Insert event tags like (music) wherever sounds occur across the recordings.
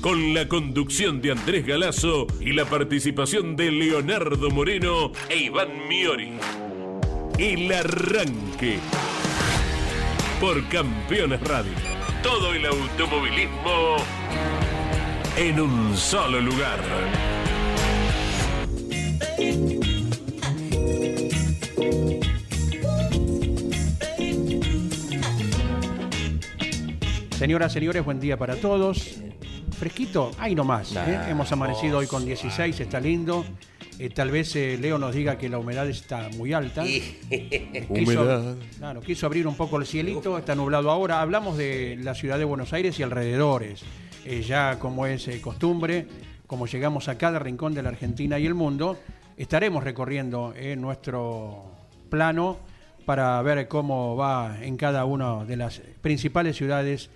Con la conducción de Andrés Galazo y la participación de Leonardo Moreno e Iván Miori. El Arranque. Por Campeones Radio. Todo el automovilismo en un solo lugar. Señoras, señores, buen día para todos. Fresquito, ahí nomás. ¿eh? Hemos amanecido hoy con 16, está lindo. Eh, tal vez eh, Leo nos diga que la humedad está muy alta. Humedad. Claro, quiso abrir un poco el cielito, está nublado ahora. Hablamos de la ciudad de Buenos Aires y alrededores. Eh, ya como es eh, costumbre, como llegamos a cada rincón de la Argentina y el mundo, estaremos recorriendo eh, nuestro plano para ver cómo va en cada una de las principales ciudades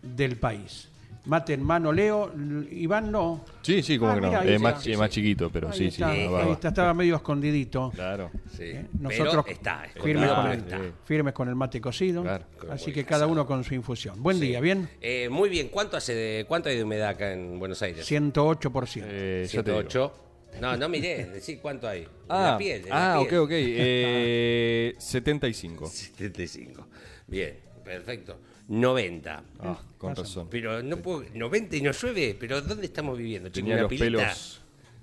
del país. Mate en mano, Leo. Iván no. Sí, sí, como Ah, que no. Es más, chiquito, pero Ahí sí, sí. está, la ahí está, estaba medio escondidito. Claro. Sí. ¿eh? Pero Nosotros está, firmes, con el, está. sí. firmes con el mate cocido. Claro. Así que cada uno con su infusión. Buen día, ¿bien? Eh, muy bien, ¿cuánto hace de, cuánto hay de humedad acá en Buenos Aires? 108%. Eh, ya te digo. 108. No, no miré, decir cuánto hay. Ah, la piel, la ah ok, piel. ok. Eh, 75. 75. (laughs) Bien, perfecto. 90. Ah, con razón. Pero no puedo, 90 y no llueve, pero ¿dónde estamos viviendo? chico? Tenía ¿Una los pileta? pelos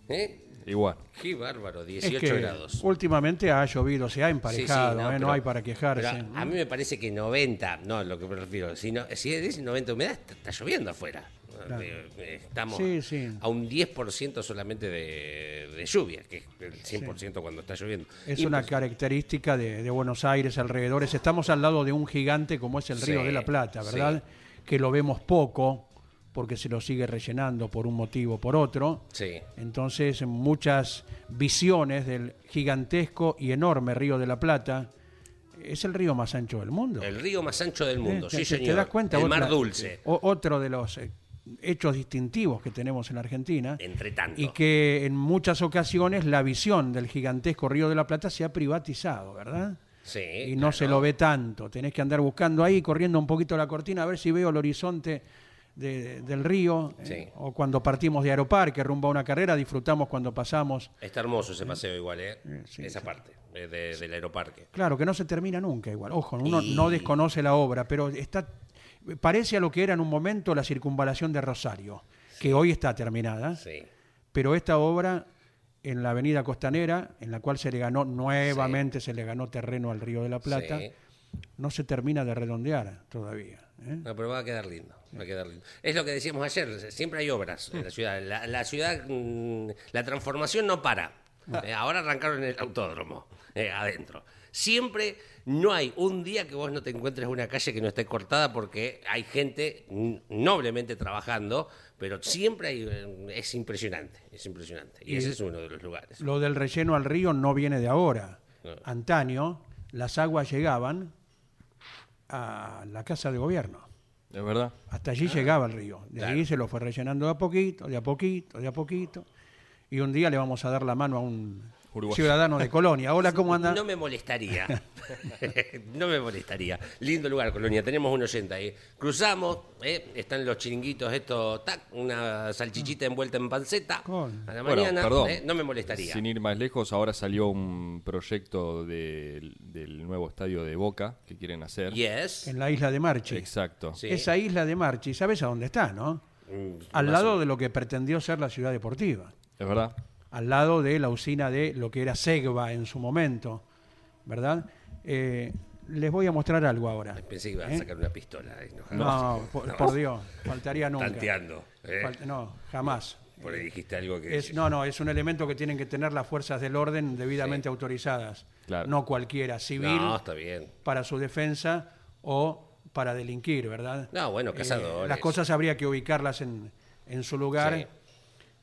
¿Eh? igual. Qué bárbaro, Es 18 que grados. últimamente ha llovido, se ha Sí, sí, emparejado, ¿eh? no, hay para quejarse. pero a mí me parece que 90, no, lo que me refiero, si, no, si es 90 humedad, está, está lloviendo afuera. Claro. Eh, Estamos Sí, sí. a un 10% solamente de, de lluvia, que es el 100% cuando está lloviendo. Es Y una pues, característica de, de Buenos Aires, alrededores. Estamos al lado de un gigante como es el Río Sí, de la Plata, ¿verdad? Que lo vemos poco porque se lo sigue rellenando por un motivo o por otro. Sí. Entonces, muchas visiones del gigantesco y enorme Río de la Plata. Es el río más ancho del mundo. El río más ancho del mundo, ¿Eh? sí, ¿Te- señor. ¿Te das cuenta? El mar dulce. otro de los eh, hechos distintivos que tenemos en la Argentina. Entre tanto. Y que en muchas ocasiones la visión del gigantesco Río de la Plata se ha privatizado, ¿verdad? Sí, y no se lo ve tanto. Tenés que andar buscando ahí, corriendo un poquito la cortina, a ver si veo el horizonte de- del río. eh, Sí. o cuando partimos de Aeroparque rumbo a una carrera, disfrutamos cuando pasamos. Está hermoso ese paseo igual, ¿eh? sí, Esa parte eh, de- del aeroparque. Claro, que no se termina nunca igual. Ojo, uno Y- no desconoce la obra, pero está parece a lo que era en un momento la circunvalación de Rosario, que hoy está terminada. Sí. Pero esta obra en la avenida Costanera, en la cual se le ganó nuevamente, se le ganó terreno al Río de la Plata, no se termina de redondear todavía. ¿eh? No, pero va a quedar lindo, va a quedar lindo. Es lo que decíamos ayer, siempre hay obras en la ciudad. La, la ciudad, mm, la transformación no para. (laughs) Eh, ahora arrancaron el autódromo, eh, adentro. Siempre no hay un día que vos no te encuentres una calle que no esté cortada porque hay gente noblemente trabajando, pero siempre hay, eh, es impresionante, es impresionante. Y, Y- ese es uno de los lugares. Lo del relleno al río no viene de ahora. No. Antaño las aguas llegaban a la casa de gobierno. ¿Es verdad? Hasta allí llegaba el río. De claro. ahí se lo fue rellenando de a poquito, de a poquito, de a poquito. Y un día le vamos a dar la mano a un ciudadano de Colonia. Hola, ¿cómo anda? No me molestaría. (laughs) no me molestaría. Lindo lugar, Colonia. Tenemos un oyente ahí. Cruzamos, ¿eh? están los chiringuitos, estos, tac, una salchichita envuelta en panceta. Con- A la Bueno, mañana, perdón. ¿eh? no me molestaría. Sin ir más lejos, ahora salió un proyecto del, del nuevo estadio de Boca que quieren hacer. Yes. En la isla de Marchi. Exacto. Sí. Esa isla de Marchi, ¿sabes a dónde está, no? Mm, Al lado de lo que pretendió ser la ciudad deportiva. ¿Es verdad? Al lado de la usina de lo que era Segva en su momento, ¿verdad? Eh, les voy a mostrar algo ahora. Pensé que iba a ¿Eh? sacar una pistola. ahí, No, No, jamás. por, por Dios, faltaría nunca. Tanteando. ¿eh? Fal- no, jamás. Por ahí dijiste algo que. Es, no, no, es un elemento que tienen que tener las fuerzas del orden debidamente autorizadas. Claro. No cualquiera, civil No, está bien. para su defensa o para delinquir, ¿verdad? No, bueno, Eh, cazadores. las cosas habría que ubicarlas en, en su lugar Sí.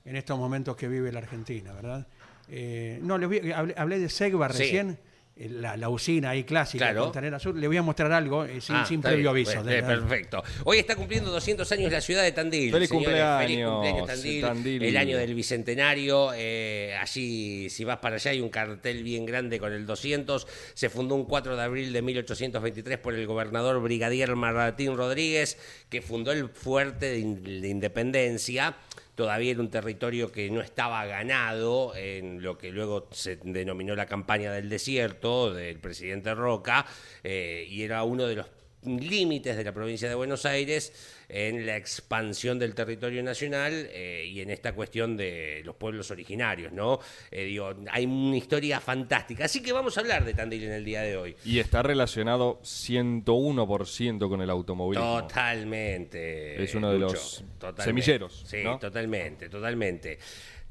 En estos momentos que vive la Argentina, ¿verdad? Eh, no, les voy- hablé, hablé de Segba Sí. recién, eh, la, la usina ahí clásica Claro. de Fontanera Sur. Le voy a mostrar algo eh, sin, Ah, sin previo aviso. Pues, de- perfecto. Hoy está cumpliendo 200 años la ciudad de Tandil. Feliz señores. cumpleaños, Feliz cumpleaños Tandil. Tandil. El año del bicentenario. eh, allí, si vas para allá, hay un cartel bien grande con el 200. Se fundó un 4 de abril de 1823 por el gobernador brigadier Martín Rodríguez, que fundó el fuerte de, in- de Independencia. Todavía era un territorio que no estaba ganado en lo que luego se denominó la campaña del desierto del presidente Roca, eh, y era uno de los límites de la provincia de Buenos Aires en la expansión del territorio nacional eh, y en esta cuestión de los pueblos originarios, ¿no? Eh, digo, hay una historia fantástica. Así que vamos a hablar de Tandil en el día de hoy. Y está relacionado 101% con el automovilismo. Totalmente. Es uno de Lucho, los totalmente. semilleros, Sí, ¿no? totalmente, totalmente.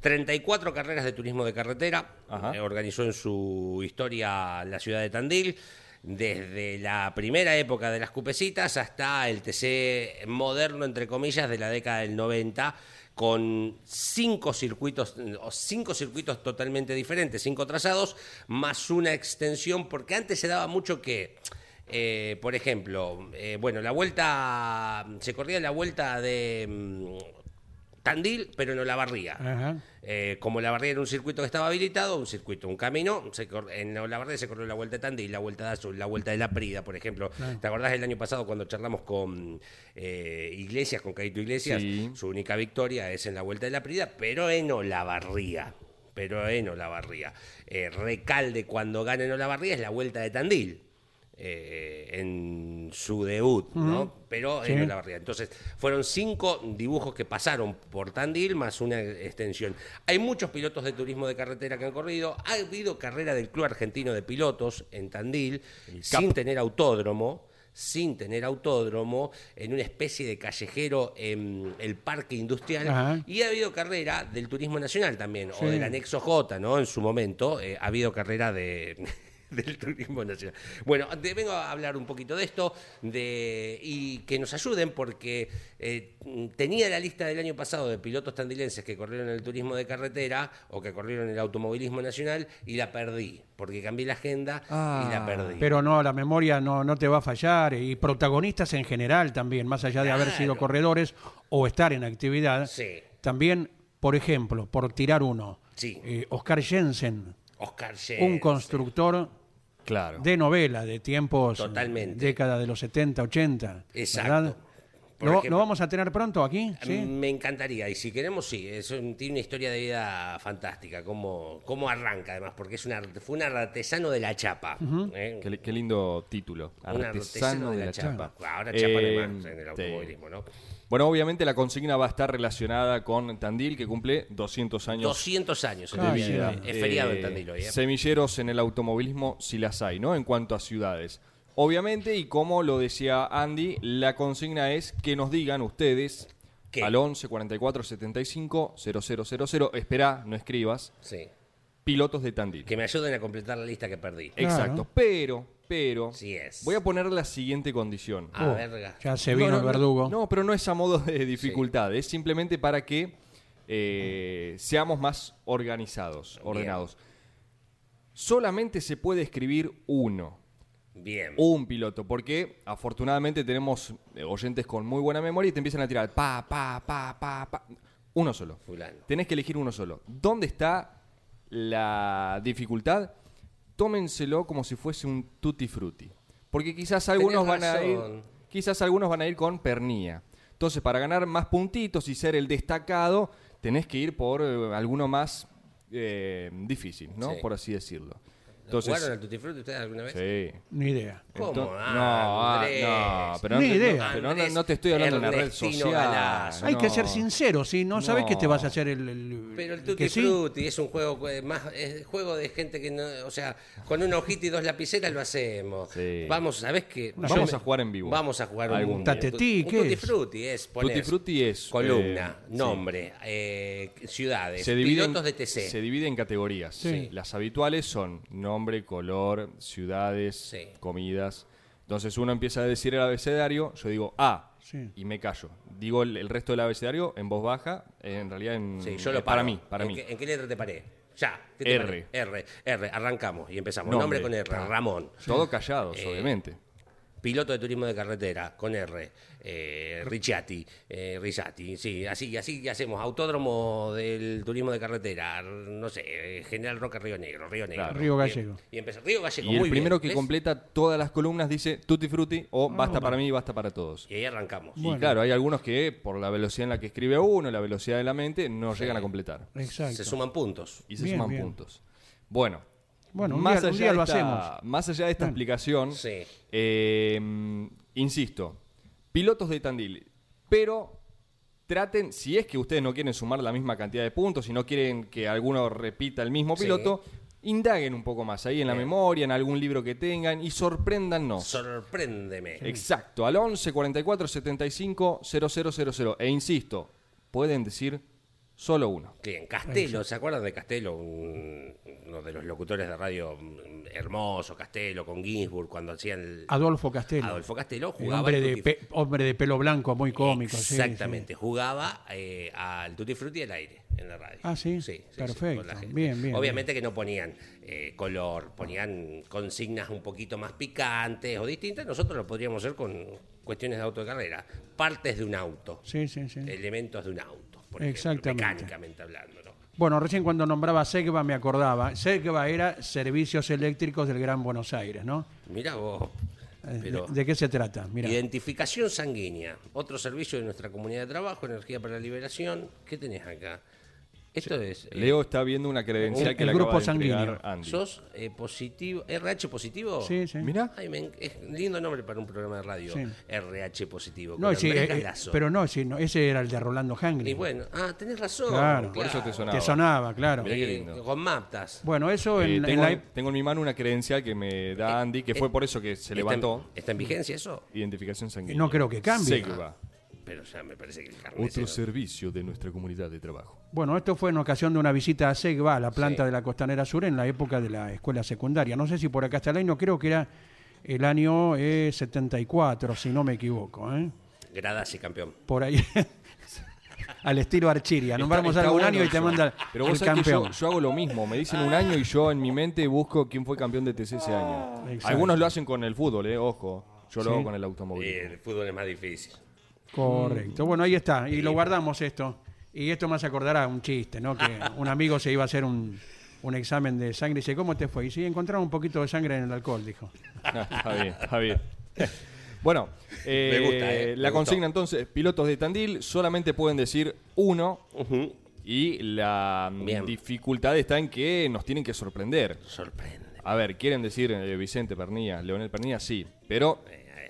34 carreras de turismo de carretera. Ajá. eh, organizó en su historia la ciudad de Tandil. Desde la primera época de las cupecitas hasta el TC moderno, entre comillas, de la década del 90, con cinco circuitos, cinco circuitos totalmente diferentes, cinco trazados, más una extensión, porque antes se daba mucho que. Eh, por ejemplo, eh, bueno, la vuelta, se corría la vuelta de mm, Tandil, pero en Olavarría. Ajá. Eh, como Olavarría era un circuito que estaba habilitado, un circuito, un camino, se en Olavarría se corrió la vuelta de Tandil, la vuelta de Azul, la vuelta de la Prida, por ejemplo. ¿Te acordás del año pasado cuando charlamos con eh, Iglesias, con Caito Iglesias? Sí. Su única victoria es en la vuelta de la Prida, pero en Olavarría. Pero en Olavarría. Eh, Recalde cuando gana en Olavarría es la vuelta de Tandil. eh, en su debut, ¿no? Pero en Sí. Olavarría. Entonces, fueron cinco dibujos que pasaron por Tandil más una extensión. Hay muchos pilotos de turismo de carretera que han corrido. Ha habido carrera del Club Argentino de Pilotos en Tandil sin tener autódromo sin tener autódromo, en una especie de callejero en el parque industrial. Ajá. Y ha habido carrera del turismo nacional también, Sí. o del anexo J, ¿no? En su momento eh, ha habido carrera de, (laughs) del turismo nacional. Bueno, te vengo a hablar un poquito de esto de, y que nos ayuden porque eh, tenía la lista del año pasado de pilotos tandilenses que corrieron el turismo de carretera o que corrieron el automovilismo nacional y la perdí, porque cambié la agenda y la perdí. Ah, Pero no, la memoria no, no te va a fallar. Y protagonistas en general también, más allá de haber sido corredores o estar en actividad. Sí. También, por ejemplo, por tirar uno, Sí. eh, Oscar Jensen, Oscar un Jensen. constructor Claro. de novela de tiempos, Totalmente. década de los 70, 80. Exacto. ¿verdad? Por ¿Lo, ejemplo- lo vamos a tener pronto aquí? ¿Sí? Me encantaría, y si queremos, sí, es un- tiene una historia de vida fantástica, cómo, cómo arranca además, porque es un art- fue un artesano de la chapa. ¿eh? Qué, qué lindo título. Un Artesano de la chapa. Ahora chapa Eh, además en el sí. automovilismo, ¿no? Bueno, obviamente la consigna va a estar relacionada con Tandil, que cumple 200 años 200 años en el día de hoy. Es feriado en Eh, Tandil hoy, ¿eh? Semilleros en el automovilismo, si las hay, ¿no? En cuanto a ciudades. Obviamente, y como lo decía Andy, la consigna es que nos digan ustedes ¿Qué? al 11 44 75 0000. Espera, no escribas. Sí. Pilotos de Tandil. Que me ayuden a completar la lista que perdí. Exacto. Pero, pero. Sí es. Voy a poner la siguiente condición. A Oh, verga. ya se vino No, no, el no, verdugo. No, pero no es a modo de dificultad, es simplemente para que eh, seamos más organizados, Bien. ordenados. Solamente se puede escribir uno, Bien. un piloto, porque afortunadamente tenemos eh, oyentes con muy buena memoria y te empiezan a tirar pa, pa, pa, pa, pa. Uno solo. Fulano. Tenés que elegir uno solo. ¿Dónde está la dificultad? Tómenselo como si fuese un tutti frutti. Porque quizás algunos van a ir, quizás algunos van a ir con pernía. Entonces, para ganar más puntitos y ser el destacado, tenés que ir por eh, alguno más eh, difícil, ¿no? Sí. Por así decirlo. ¿Jugaron Entonces, al Tutti Frutti ustedes alguna vez? sí. Ni idea. ¿Cómo? Ah, no, Andrés. no, pero, Ni no, idea. no, pero no- no te estoy hablando de una red social. Galazo. Hay que ser sincero, si no, sabes que te vas a hacer el, el- Pero el Tutti sí. Frutti es un juego eh, más es juego de gente que no, o sea, con una hojita y dos lapiceras lo hacemos. Sí. Vamos, ¿sabes qué? Vamos Yo a jugar en vivo. Vamos a jugar Algún un. Tatetí, un ¿qué Tutti es? Frutti es poner Tutti Frutti es, columna, eh, sí. nombre, eh, ciudades, se divide, pilotos en, de TC. se divide en categorías. Sí. Las habituales son nombre, color, ciudades, Sí. comidas. Entonces uno empieza a decir el abecedario, yo digo A, Sí. y me callo. Digo el, el resto del abecedario en voz baja, en realidad en, Sí, yo lo eh, para paro. mí, para ¿En mí. Qué, ¿En qué letra te paré? Ya. ¿qué te R. paré? R. R. Arrancamos y empezamos. Nombre. Nombre, con R. Ramón. Todo callados, Eh, obviamente. Piloto de turismo de carretera, con R. Eh, Ricciati, eh, Rizzati, sí, así, así hacemos. Autódromo del turismo de carretera, no sé, General Roca Río Negro, Río Negro. Claro. Río. Gallego. Y empezó Río Gallego, Y el primero bien, que ¿ves? completa todas las columnas dice tutti frutti o Ah, basta para mí, basta para todos. Y ahí arrancamos. Y claro, hay algunos que por la velocidad en la que escribe uno, la velocidad de la mente, no llegan a completar. Exacto. Se suman puntos. Y se Bien, suman bien. puntos. Bueno, Bueno, un más, día- un allá día lo esta, hacemos. más allá de esta explicación, Sí. eh, insisto, pilotos de Tandil, pero traten, si es que ustedes no quieren sumar la misma cantidad de puntos, si no quieren que alguno repita el mismo Sí. piloto, indaguen un poco más ahí en la memoria, en algún libro que tengan y sorpréndannos. Sorpréndeme. Exacto, al 11 44 75 0000. E insisto, pueden decir solo uno. Bien, Castelo, ¿se acuerdan de Castelo? Un- uno de los locutores de radio mm, hermoso, Castelo, con Ginsburg, cuando hacían el... Adolfo Castelo. Adolfo Castelo El jugaba hombre, de pe- hombre de pelo blanco, muy cómico. sí, Exactamente, jugaba eh, al Tutti Frutti al aire en la radio. Ah, ¿sí? sí, sí, Perfecto. Bien, bien, Obviamente que no ponían eh, color, ponían consignas un poquito más picantes o distintas. Nosotros lo podríamos hacer con cuestiones de auto de carrera. Partes de un auto, Sí, sí, sí. elementos de un auto, por ejemplo, Exactamente. mecánicamente hablando. ¿no? Bueno, recién cuando nombraba Segva me acordaba. Segva era Servicios Eléctricos del Gran Buenos Aires, ¿no? Mirá vos. Eh, Pero- ¿De, de qué se trata? Mira. Identificación sanguínea, otro servicio de nuestra comunidad de trabajo, energía para la liberación. ¿Qué tenés acá? Esto es. eh, Leo está viendo una credencial El- que el le grupo acaba de entregar sanguíneo. Andy. ¿Sos eh, positivo? ¿RH positivo? Sí, sí. Mirá. Ay, me en- es lindo nombre para un programa de radio. Sí. RH positivo. No, sí, eh, eh, pero no, sí, no, ese era el de Rolando Hangri. Y bueno, ah, tenés razón. Claro. Por eso te sonaba. Te sonaba, claro. Mirá qué Eh, lindo. con Maptas. Bueno, eso Eh, en, en tengo, la... tengo en mi mano una credencial que me da Andy, que fue por eso que se ¿Está en- levantó. ¿Está en vigencia eso? Identificación sanguínea. No creo que cambie. Segva, Pero ya me parece que el carnet. otro se- servicio de nuestra comunidad de trabajo. Bueno, esto fue en ocasión de una visita a Segva, a la planta Sí. de la Costanera Sur, en la época de la escuela secundaria. No sé si por acá está el año, creo que era el año eh, 74, si no me equivoco. ¿eh? Gradasi, campeón. Por ahí. (laughs) Al estilo Archiria. Nombramos algún bueno año y te manda Pero el vos que campeón. yo, yo hago lo mismo. Me dicen un año y yo en mi mente busco quién fue campeón de TC ese año. Exacto. Algunos lo hacen con el fútbol, eh, ojo. Yo lo Sí. hago con el automovilismo. el fútbol es más difícil. Correcto. Bueno, ahí está. Y lo guardamos esto. Y esto me hace acordar a un chiste, ¿no? Que (laughs) un amigo se iba a hacer un, un examen de sangre y dice, ¿cómo te fue? Y sí, encontraron un poquito de sangre en el alcohol, dijo. (laughs) está bien, está bien. (laughs) Bueno, eh, Me gusta, eh, me la gustó. consigna entonces, pilotos de Tandil solamente pueden decir uno Ujú. y la mm, Bien. dificultad está en que nos tienen que sorprender. Sorprende. A ver, ¿quieren decir eh, Vicente Pernía, Leonel Pernía? Sí, pero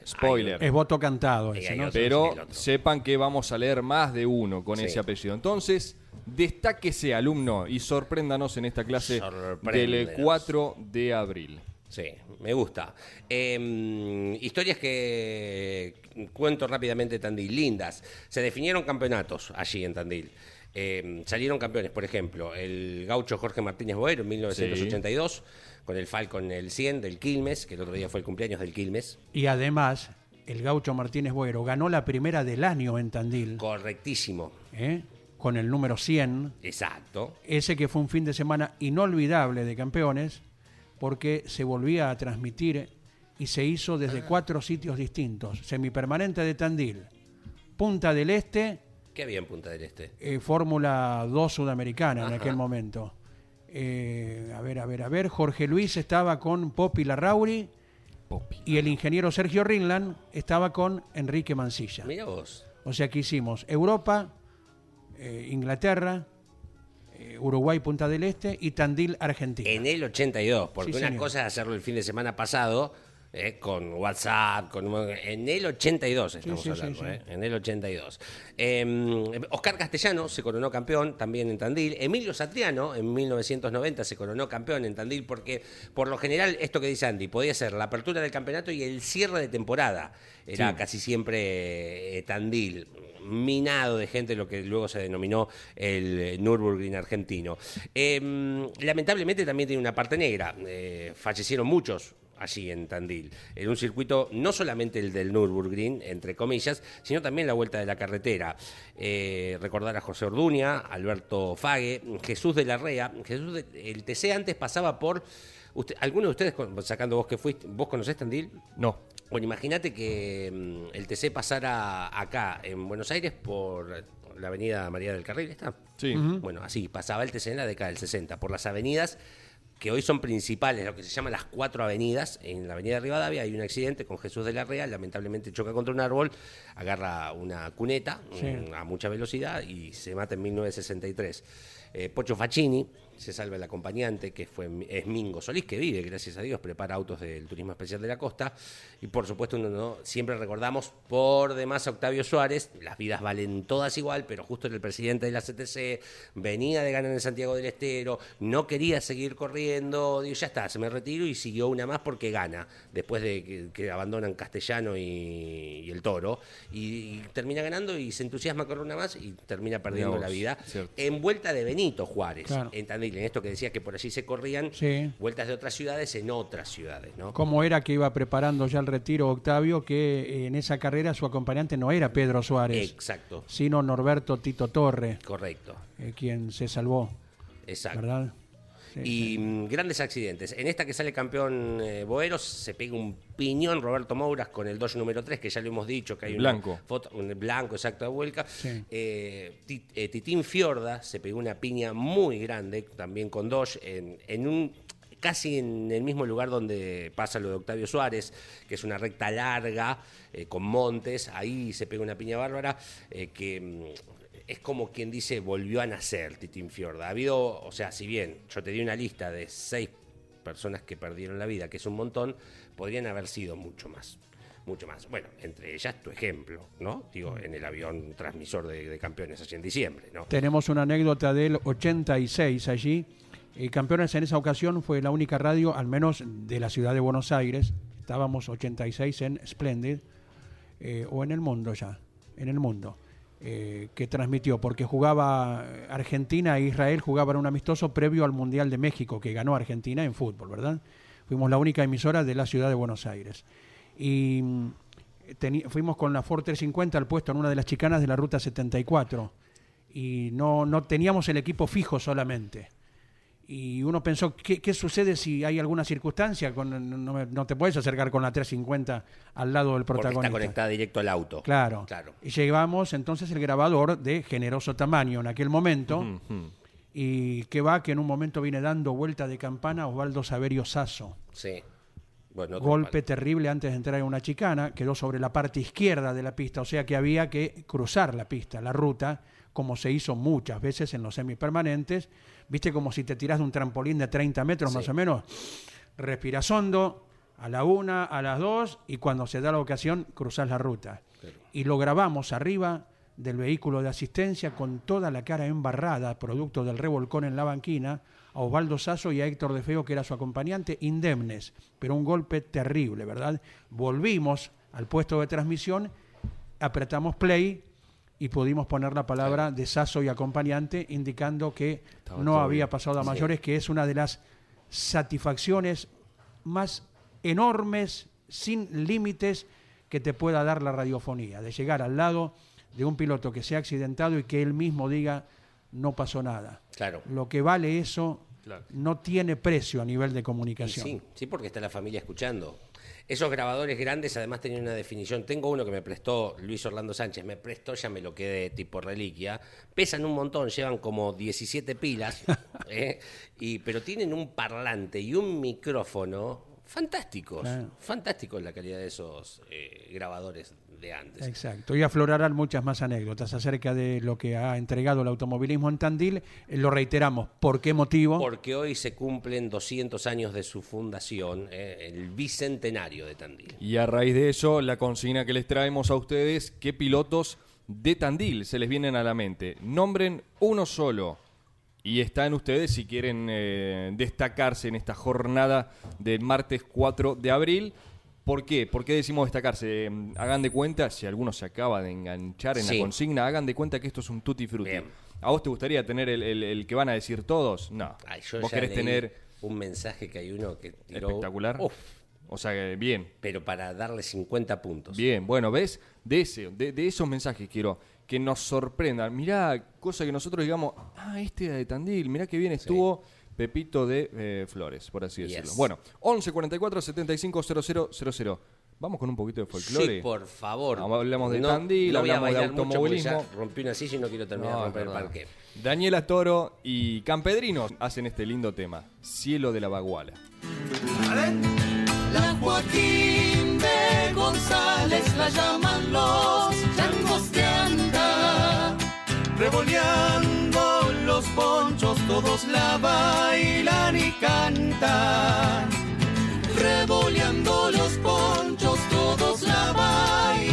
spoiler. Es voto cantado ese, ¿no? Pero sepan que vamos a leer más de uno con Sí. ese apellido. Entonces, destáquese alumno y sorpréndanos en esta clase del Sorpréndenos. 4 de abril. Sí, me gusta. Eh, historias que cuento rápidamente Tandil, lindas. Se definieron campeonatos allí en Tandil. Eh, salieron campeones, por ejemplo, el gaucho Jorge Martínez Boero en 1982, con el Falcon el 100 del Quilmes, que el otro día fue el cumpleaños del Quilmes. Y además, el gaucho Martínez Buero ganó la primera del año en Tandil, Correctísimo. ¿eh? con el número 100. Exacto. Ese que fue un fin de semana inolvidable de campeones, porque se volvía a transmitir y se hizo desde cuatro sitios distintos. Semipermanente de Tandil, Punta del Este, ¿Qué había en Punta del Este? eh, Fórmula 2 sudamericana en aquel momento. Eh, a ver, a ver, a ver. Jorge Luis estaba con Popi Larrauri Popi. y el ingeniero Sergio Rinland estaba con Enrique Mancilla. Mira vos. O sea que hicimos Europa, eh, Inglaterra, eh, Uruguay, Punta del Este y Tandil, Argentina. En el 82, porque Sí, una señor. cosa es hacerlo el fin de semana pasado, eh, con WhatsApp, con en el 82 estamos sí, sí, hablando, sí. eh, en el 82. Eh, Oscar Castellano se coronó campeón también en Tandil. Emilio Satriano en 1990 se coronó campeón en Tandil porque por lo general esto que dice Andy podía ser la apertura del campeonato y el cierre de temporada. Era casi siempre eh, Tandil minado de gente, lo que luego se denominó el Nürburgring argentino. Eh, lamentablemente también tiene una parte negra. Eh, fallecieron muchos allí en Tandil. En un circuito no solamente el del Nürburgring, entre comillas, sino también la vuelta de la carretera. Eh, recordar a José Orduña, Alberto Fague, Jesús de la Rea. Jesús de- el TC antes pasaba por. Usted, ¿Alguno de ustedes, sacando vos que fuiste, vos conocés Tandil? No. Bueno, imagínate que mm, el TC pasara acá, en Buenos Aires, por la avenida María del Carril, ¿está? Sí. Bueno, así, pasaba el TC en la década del 60, por las avenidas que hoy son principales, lo que se llaman las cuatro avenidas. En la avenida Rivadavia hay un accidente con Jesús de la Rea, lamentablemente choca contra un árbol, agarra una cuneta Sí. mm, a mucha velocidad y se mata en 1963. Eh, Pocho Facchini se salva el acompañante, que fue, es Mingo Solís, que vive, gracias a Dios, prepara autos del Turismo Especial de la Costa. Y por supuesto, uno no, siempre recordamos por demás a Octavio Suárez, las vidas valen todas igual, pero justo era el presidente de la CTC, venía de ganar en Santiago del Estero, no quería seguir corriendo, digo, ya está, se me retiro y siguió una más porque gana, después de que, que abandonan Castellano y, y el Toro, y, y termina ganando y se entusiasma con una más y termina perdiendo la vida. cierto. En vuelta de Benito Juárez, Claro. en Tandil, en esto que decía que por allí se corrían Sí. vueltas de otras ciudades en otras ciudades, ¿no? cómo era que iba preparando ya el retiro Octavio, que eh, en esa carrera su acompañante no era Pedro Suárez, Exacto, sino Norberto Tito Torre, correcto, eh, quien se salvó, exacto. ¿verdad? Sí, Y mm, grandes accidentes. En esta que sale campeón eh, Boeros, se pega un piñón Roberto Mouras con el Dodge número 3, que ya lo hemos dicho, que hay una blanco. foto, un blanco exacto de vuelca. Sí. Eh, eh, Titín Fiorda se pegó una piña muy grande, también con Dodge, en, en un casi en el mismo lugar donde pasa lo de Octavio Suárez, que es una recta larga, eh, con montes, ahí se pega una piña bárbara, eh, que mm, es como quien dice, volvió a nacer Titín Fiorda. Ha habido, o sea, si bien yo te di una lista de seis personas que perdieron la vida, que es un montón, podrían haber sido mucho más. Mucho más. Bueno, entre ellas tu ejemplo, ¿no? Digo, en el avión transmisor de, campeones allí en diciembre, ¿no? Tenemos una anécdota del 86 allí. Eh, campeones en esa ocasión fue la única radio, al menos de la ciudad de Buenos Aires. Estábamos 86 en Splendid, eh, o en el mundo ya, en el mundo, eh, que transmitió, porque jugaba Argentina e Israel, jugaban un amistoso previo al Mundial de México, que ganó Argentina en fútbol, ¿verdad? Fuimos la única emisora de la ciudad de Buenos Aires. Y mm, fuimos con la Ford 350 al puesto en una de las chicanas de la Ruta 74 y no, no teníamos el equipo fijo solamente. Y uno pensó, ¿qué, qué sucede si hay alguna circunstancia? Con, no, te puedes acercar con la 350 al lado del Porque protagonista. está conectada directo al auto. Claro. Claro. Y llevamos entonces el grabador de generoso tamaño en aquel momento. Y que va, que en un momento viene dando vuelta de campana Osvaldo Saverio Sasso. Sí. Bueno, Golpe terrible antes de entrar en una chicana, quedó sobre la parte izquierda de la pista, o sea que había que cruzar la pista, la ruta, como se hizo muchas veces en los semipermanentes. Viste como si te tiras de un trampolín de 30 metros Sí. más o menos. Respiras hondo, a la una, a las dos, y cuando se da la ocasión, cruzas la ruta. Y lo grabamos arriba del vehículo de asistencia con toda la cara embarrada, producto del revolcón en la banquina, a Osvaldo Sasso y a Héctor de Feo, que era su acompañante, indemnes, pero un golpe terrible, ¿verdad? Volvimos al puesto de transmisión, apretamos play y pudimos poner la palabra de Sasso y acompañante, indicando que Estaba no había pasado a Sí. mayores, que es una de las satisfacciones más enormes, sin límites, que te pueda dar la radiofonía, de llegar al lado de un piloto que se ha accidentado y que él mismo diga, no pasó nada. Claro. Lo que vale eso Claro. no tiene precio a nivel de Y comunicación. sí, sí, porque está la familia escuchando. Esos grabadores grandes además tenían una definición. Tengo uno que me prestó Luis Orlando Sánchez, me prestó, ya me lo quedé tipo reliquia. Pesan un montón, llevan como 17 pilas, (laughs) ¿eh? y, pero tienen un parlante y un micrófono fantásticos. Claro. Fantásticos la calidad de esos eh, grabadores de antes. Exacto, y aflorarán muchas más anécdotas acerca de lo que ha entregado el automovilismo en Tandil. Eh, Lo reiteramos, ¿por qué motivo? Porque hoy se cumplen 200 años de su fundación, eh, el bicentenario de Tandil. Y a raíz de eso, la consigna que les traemos a ustedes, ¿qué pilotos de Tandil se les vienen a la mente? Nombren uno solo. Y están ustedes si quieren eh, destacarse en esta jornada del martes 4 de abril. ¿Por qué? ¿Por qué decimos destacarse? Eh, hagan de cuenta, si alguno se acaba de enganchar en Sí. la consigna, hagan de cuenta que esto es un tutti frutti. Bien. ¿A vos te gustaría tener el, el- el que van a decir todos? No. Ay, yo vos ya querés leí tener... un mensaje que hay uno que tiró. Espectacular. Uf, O sea, bien. pero para darle 50 puntos. Bien, bueno, ¿ves? De, ese, de, de esos mensajes quiero que nos sorprendan. Mirá, cosa que nosotros digamos, ah, este era de Tandil, mirá que bien estuvo Pepito de eh, Flores, por así decirlo. Yes. Bueno, 11 44 75 00 00. Vamos con un poquito de folclore. Sí, por favor. Vamos, hablamos de Tandil, no a hablamos de automovilismo. rompí una silla y no quiero terminar No, de romper el parque. Daniela Toro y Campedrinos hacen este lindo tema, Cielo de la Baguala. La Joaquín de González la llaman los changos de anda. Revoleando los ponchos, todos la bailan y cantan. Revoleando los ponchos, todos la bailan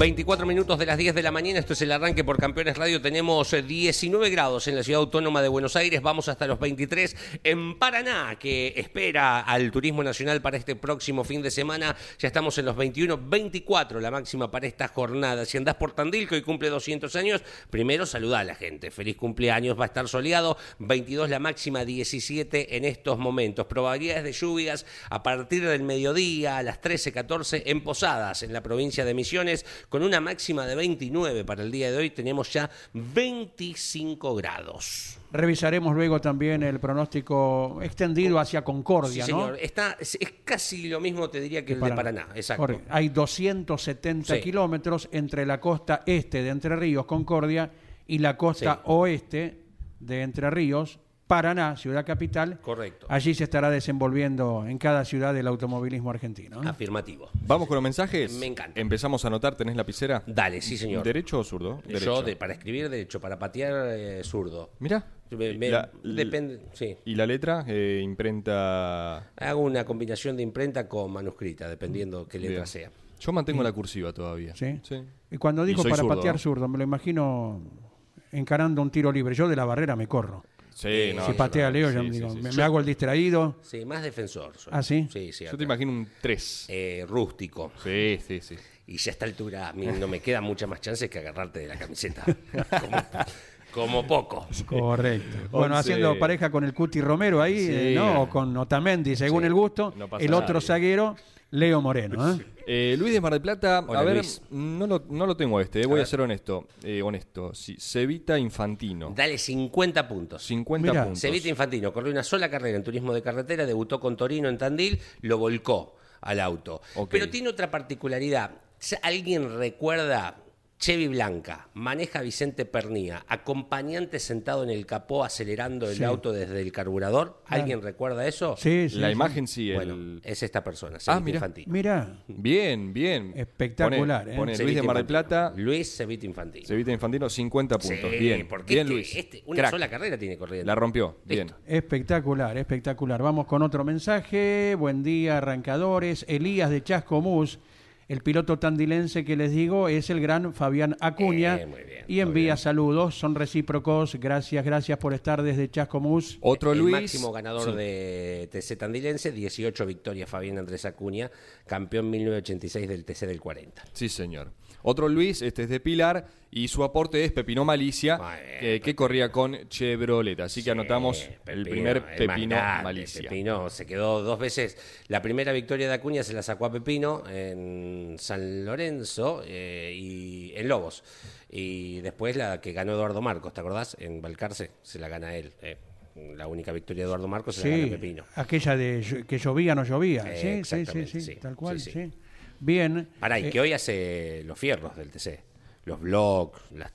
24 minutos de las 10 de la mañana, esto es el arranque por Campeones Radio. Tenemos eh, 19 grados en la ciudad autónoma de Buenos Aires, vamos hasta los 23 en Paraná, que espera al turismo nacional para este próximo fin de semana. Ya estamos en los 21, 24 la máxima para esta jornada. Si andás por Tandil, que hoy cumple 200 años, primero saluda a la gente. Feliz cumpleaños, va a estar soleado. 22 la máxima, 17 en estos momentos. Probabilidades de lluvias a partir del mediodía, a las 13, 14 en Posadas, en la provincia de Misiones, con una máxima de 29 para el día de hoy. Tenemos ya 25 grados. Revisaremos luego también el pronóstico extendido hacia Concordia, Sí, ¿no? señor. Está, es, es casi lo mismo, te diría, que el de Paraná. Exacto. Correcto. Hay 270 Sí. kilómetros entre la costa este de Entre Ríos, Concordia, y la costa Sí. oeste de Entre Ríos, Paraná, ciudad capital. Correcto. Allí se estará desenvolviendo en cada ciudad el automovilismo argentino. ¿no? Afirmativo. Vamos con los mensajes. Me encanta. Empezamos a anotar, ¿tenés lapicera? Dale, sí, señor. ¿Derecho o zurdo? Yo, Derecho. de, para escribir, derecho. Para patear, eh, zurdo. Mirá. Me- me- La- depende, sí. ¿Y la letra? Eh, imprenta... Hago una combinación de imprenta con manuscrita, dependiendo qué letra Bien. sea. Yo mantengo la cursiva todavía. ¿Sí? Sí. Y cuando dijo soy para zurdo, patear ¿no? zurdo, me lo imagino encarando un tiro libre. Yo de la barrera me corro. Sí, no, si patea no, Leo, sí, yo sí, digo, sí, me, sí. me hago el distraído. Sí, más defensor. soy. ¿Ah, sí? Sí, sí. Yo acá. te imagino un 3. Eh, rústico. Sí, sí, sí. Y ya a esta altura a mí no me queda mucha más chance que agarrarte de la camiseta. (laughs) Como, como poco. Correcto. (laughs) Bueno, Once. haciendo pareja con el Cuti Romero ahí, Sí. eh, ¿no? O con Otamendi, según Sí. el gusto. No pasa el otro zaguero, Leo Moreno. ¿eh? Eh, Luis de Mar del Plata, Hola, a ver, Luis. no lo, no lo tengo este, eh, voy a, ser honesto. Eh, honesto. Sí, Cevita Infantino. Dale 50 puntos. 50 Mirá. puntos. Cevita Infantino corrió una sola carrera en turismo de carretera, debutó con Torino en Tandil, lo volcó al auto. Ok. Pero tiene otra particularidad. Si ¿Alguien recuerda Chevy Blanca, maneja Vicente Pernía, acompañante sentado en el capó acelerando el Sí. auto desde el carburador? ¿Alguien recuerda eso? Sí, sí. La sí. imagen sí. Bueno, el... es esta persona, Cevita mira. Infantino. Mira, Bien, bien. Espectacular, Pone, ¿eh? pone Luis Cevita de Mar del. Plata, Luis Cevita Infantino. Cevita Infantino, 50 puntos. Sí, bien, porque bien este- Luis. este- una Crack. sola carrera tiene corriendo. La rompió, bien. Listo. espectacular, espectacular. Vamos con otro mensaje. Buen día, arrancadores. Elías de Chascomús, el piloto tandilense que les digo es el gran Fabián Acuña. Bien, muy bien, y envía bien. saludos, son recíprocos. Gracias, gracias por estar desde Chascomús. Otro el Luis. máximo ganador Sí. de TC Tandilense, 18 victorias Fabián Andrés Acuña, campeón 1986 del TC del 40. Sí, señor. Otro Luis, este es de Pilar, y su aporte es Pepino Malicia, Bueno, que, que corría con Chevrolet. Así que anotamos el primer Pepino Malicia. Pepino se quedó dos veces. La primera victoria de Acuña se la sacó a Pepino en San Lorenzo eh, y en Lobos. Y después la que ganó Eduardo Marcos, ¿te acordás? En Balcarce se la gana él. eh. La única victoria de Eduardo Marcos se la Sí, gana Pepino. aquella de que llovía no llovía. Eh, sí, sí, sí, exactamente, sí, sí, tal cual, sí, sí. sí. Bien. Pará, y Eh, que hoy hace los fierros del TC. Los blogs, las,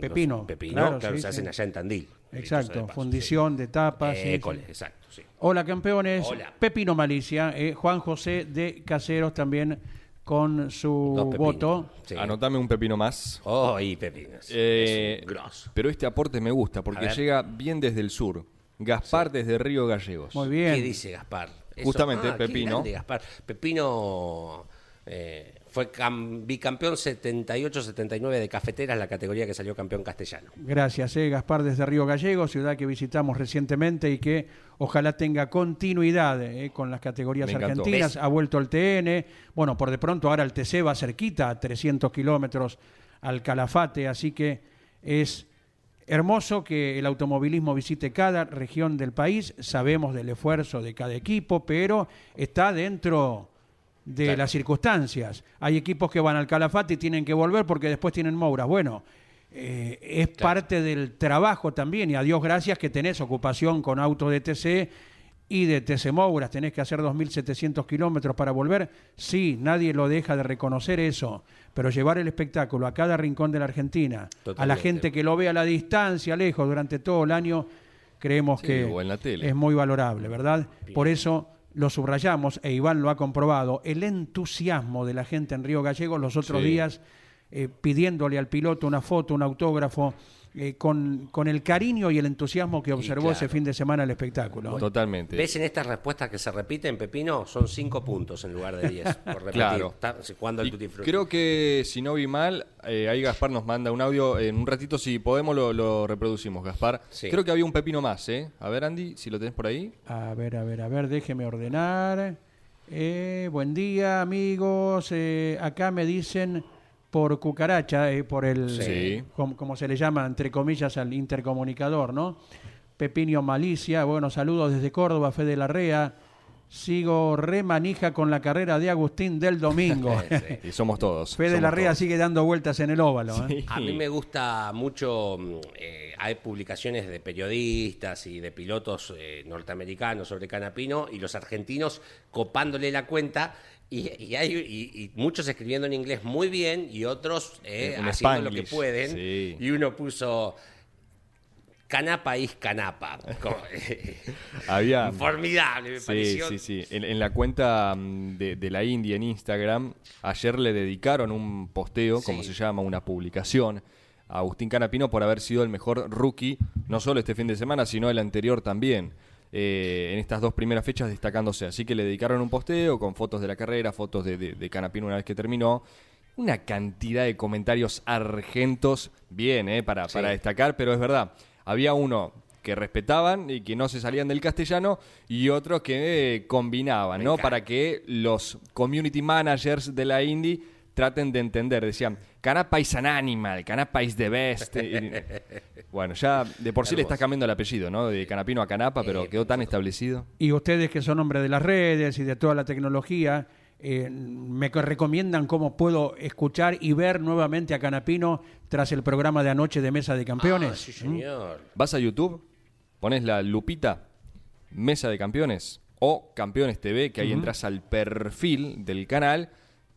Pepino, los- Pepino, claro, claro, sí, se hacen allá en Tandil. de Exacto, fundición de tapas. sí. sí, sí. École, exacto, sí. Hola campeones, Hola. Pepino Malicia, eh, Juan José de Caseros también con su voto. Sí. Anotame un Pepino más. Oh, y pepinos. Eh, es pero este aporte me gusta porque llega bien desde el sur. Gaspar desde Río Gallegos. Muy bien. ¿Qué dice Gaspar? Justamente, ah, qué Pepino. grande, Gaspar. Pepino eh, fue cam- bicampeón 78-79 de cafeteras, la categoría que salió campeón castellano. Gracias, eh, Gaspar desde Río Gallegos, ciudad que visitamos recientemente y que ojalá tenga continuidad eh, con las categorías argentinas. ¿Ves? Ha vuelto el TN, bueno, por de pronto ahora el TC va cerquita, a 300 kilómetros al Calafate, así que es hermoso que el automovilismo visite cada región del país. Sabemos del esfuerzo de cada equipo, pero está dentro de Claro. las circunstancias. Hay equipos que van al Calafate y tienen que volver porque después tienen Mouras. Bueno, eh, es parte del trabajo también y a Dios gracias que tenés ocupación con auto de TC y de TC Mouras. Tenés que hacer 2.700 kilómetros para volver. Sí, nadie lo deja de reconocer eso, pero llevar el espectáculo a cada rincón de la Argentina, a la gente que lo ve a la distancia, lejos, durante todo el año, creemos Sí, que es muy valorable, ¿verdad? Por eso lo subrayamos, e Iván lo ha comprobado, el entusiasmo de la gente en Río Gallegos los otros Sí. días eh, pidiéndole al piloto una foto, un autógrafo, eh, con, con el cariño y el entusiasmo que observó claro. ese fin de semana el espectáculo. Totalmente. ¿Ves en estas respuestas que se repiten, Pepino? Son cinco puntos en lugar de diez. (laughs) Por repetir. Claro. Y Tutti creo que si no vi mal, eh, ahí Gaspar nos manda un audio. En un ratito, si podemos, lo, lo reproducimos, Gaspar. Sí. Creo que había un pepino más, ¿eh? A ver, Andy, si lo tenés por ahí. A ver, a ver, a ver, déjeme ordenar. Eh, buen día, amigos. Eh, acá me dicen por cucaracha, eh, por el, Sí. como, como se le llama, entre comillas, al intercomunicador, ¿no? Pepinio Malicia, bueno, saludos desde Córdoba, Fede Larrea. Sigo remanija con la carrera de Agustín del domingo. (laughs) Y somos todos. Fede somos Larrea todos. sigue dando vueltas en el óvalo. ¿eh? Sí. A mí me gusta mucho, mm, eh, hay publicaciones de periodistas y de pilotos eh, norteamericanos sobre Canapino y los argentinos copándole la cuenta y, y hay y- y muchos escribiendo en inglés muy bien y otros eh, Un haciendo lo que pueden. sí. Y uno puso Canapa is Canapa. (laughs) Había. Formidable, me Sí, pareció. sí, sí. En, en la cuenta mm, de, de la India en Instagram, ayer le dedicaron un posteo, como se llama, una publicación, a Agustín Canapino por haber sido el mejor rookie, no solo este fin de semana, sino el anterior también. eh, en estas dos primeras fechas destacándose. Así que le dedicaron un posteo con fotos de la carrera, fotos de, de- de Canapino una vez que terminó. Una cantidad de comentarios argentos, bien, eh, para, para destacar, pero es verdad. Había uno que respetaban y que no se salían del castellano y otros que eh, combinaban, Me ¿no? encanta. Para que los community managers de la indie traten de entender. Decían, Canapa is an animal, Canapa is the best. Y- (laughs) bueno, ya de por sí le estás cambiando el apellido, ¿no? De Canapino a Canapa, pero Eh, quedó tan establecido. Y ustedes que son hombres de las redes y de toda la tecnología, eh, me co- recomiendan cómo puedo escuchar y ver nuevamente a Canapino tras el programa de anoche de Mesa de Campeones. Ah, sí, señor. Vas a YouTube, pones la lupita Mesa de Campeones o Campeones TV, que ahí entras al perfil del canal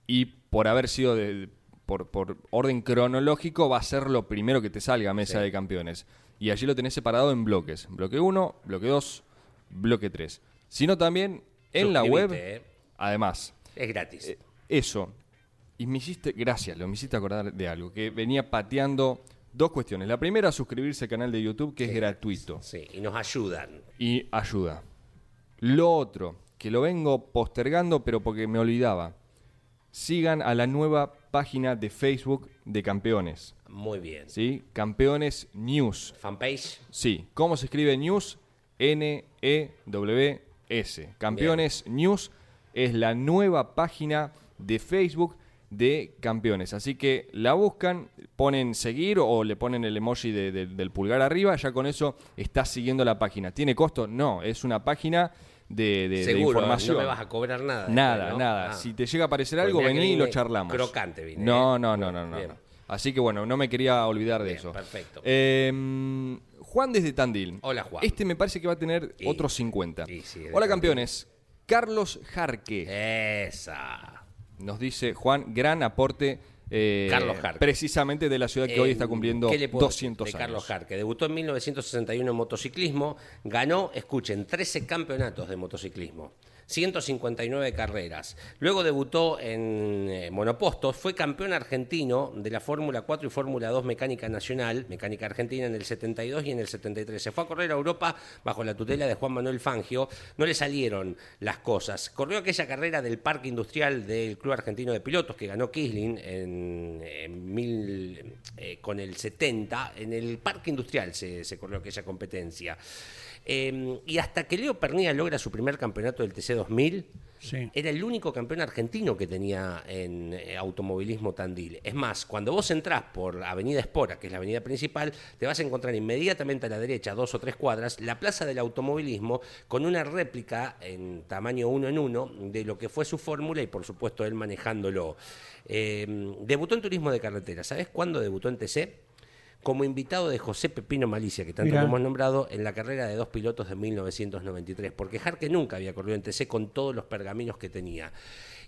y por haber sido de, por, por orden cronológico va a ser lo primero que te salga Mesa Sí. de Campeones. Y allí lo tenés separado en bloques. Bloque 1, bloque 2, bloque 3. Sino también en la web, eh. además, Es gratis. eh, eso. Y me hiciste, gracias, lo me hiciste acordar de algo, que venía pateando dos cuestiones. La primera, suscribirse al canal de YouTube, que es gratuito sí, y nos ayudan. y ayuda. Lo otro, que lo vengo postergando, pero porque me olvidaba. Sigan a la nueva página de Facebook de Campeones. Muy bien. ¿Sí? Campeones News. Fanpage. Sí. ¿Cómo se escribe News? N-E-W-S. Campeones News es la nueva página de Facebook de campeones. Así que la buscan, ponen seguir o le ponen el emoji de- de- del pulgar arriba, ya con eso estás siguiendo la página. ¿Tiene costo? No, es una página de, de- de Seguro, información. no me vas a cobrar nada. Nada, después, ¿no? nada. Ah. Si te llega a aparecer Pues algo, vení y lo charlamos. crocante vine, No, ¿eh? no, no, no, no, Bien. Así que bueno, no me quería olvidar de Bien, eso. perfecto. Eh, Juan desde Tandil. Hola, Juan. Este me parece que va a tener otros 50. Sí, sí, de Hola campeones. Carlos Jarque. Esa. Nos dice Juan, gran aporte. Eh, Carlos Jarque. Precisamente de la ciudad que hoy está Eh, cumpliendo ¿qué le puedo 200 decir años. de Carlos Jarque. Debutó en 1961 en motociclismo, ganó, escuchen, 13 campeonatos de motociclismo. 159 carreras. Luego debutó en eh, monopostos, fue campeón argentino de la Fórmula 4 y Fórmula 2 Mecánica Nacional, Mecánica Argentina en el 72 y en el 73. Se fue a correr a Europa bajo la tutela de Juan Manuel Fangio. No le salieron las cosas. Corrió aquella carrera del Parque Industrial del Club Argentino de Pilotos que ganó Kisling en, mil, eh, con el 70. En el Parque Industrial se corrió aquella competencia. Eh, y hasta que Leo Pernía logra su primer campeonato del TC 2000, Sí. era el único campeón argentino que tenía en eh, automovilismo Tandil. Es más, cuando vos entrás por Avenida Espora, que es la avenida principal, te vas a encontrar inmediatamente a la derecha, dos o tres cuadras, la plaza del automovilismo con una réplica en tamaño uno en uno de lo que fue su fórmula y por supuesto él manejándolo. Eh, debutó en turismo de carretera. ¿Sabés cuándo debutó en TC? Como invitado de José Pepino Malicia, que tanto Mirá. lo hemos nombrado, en la carrera de dos pilotos de 1993, porque Jarque nunca había corrido en TC con todos los pergaminos que tenía.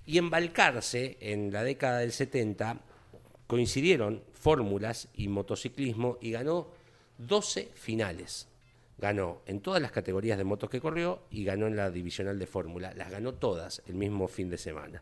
Y embarcarse en la década del 70 coincidieron fórmulas y motociclismo y ganó 12 finales. Ganó en todas las categorías de motos que corrió y ganó en la divisional de fórmula. Las ganó todas el mismo fin de semana.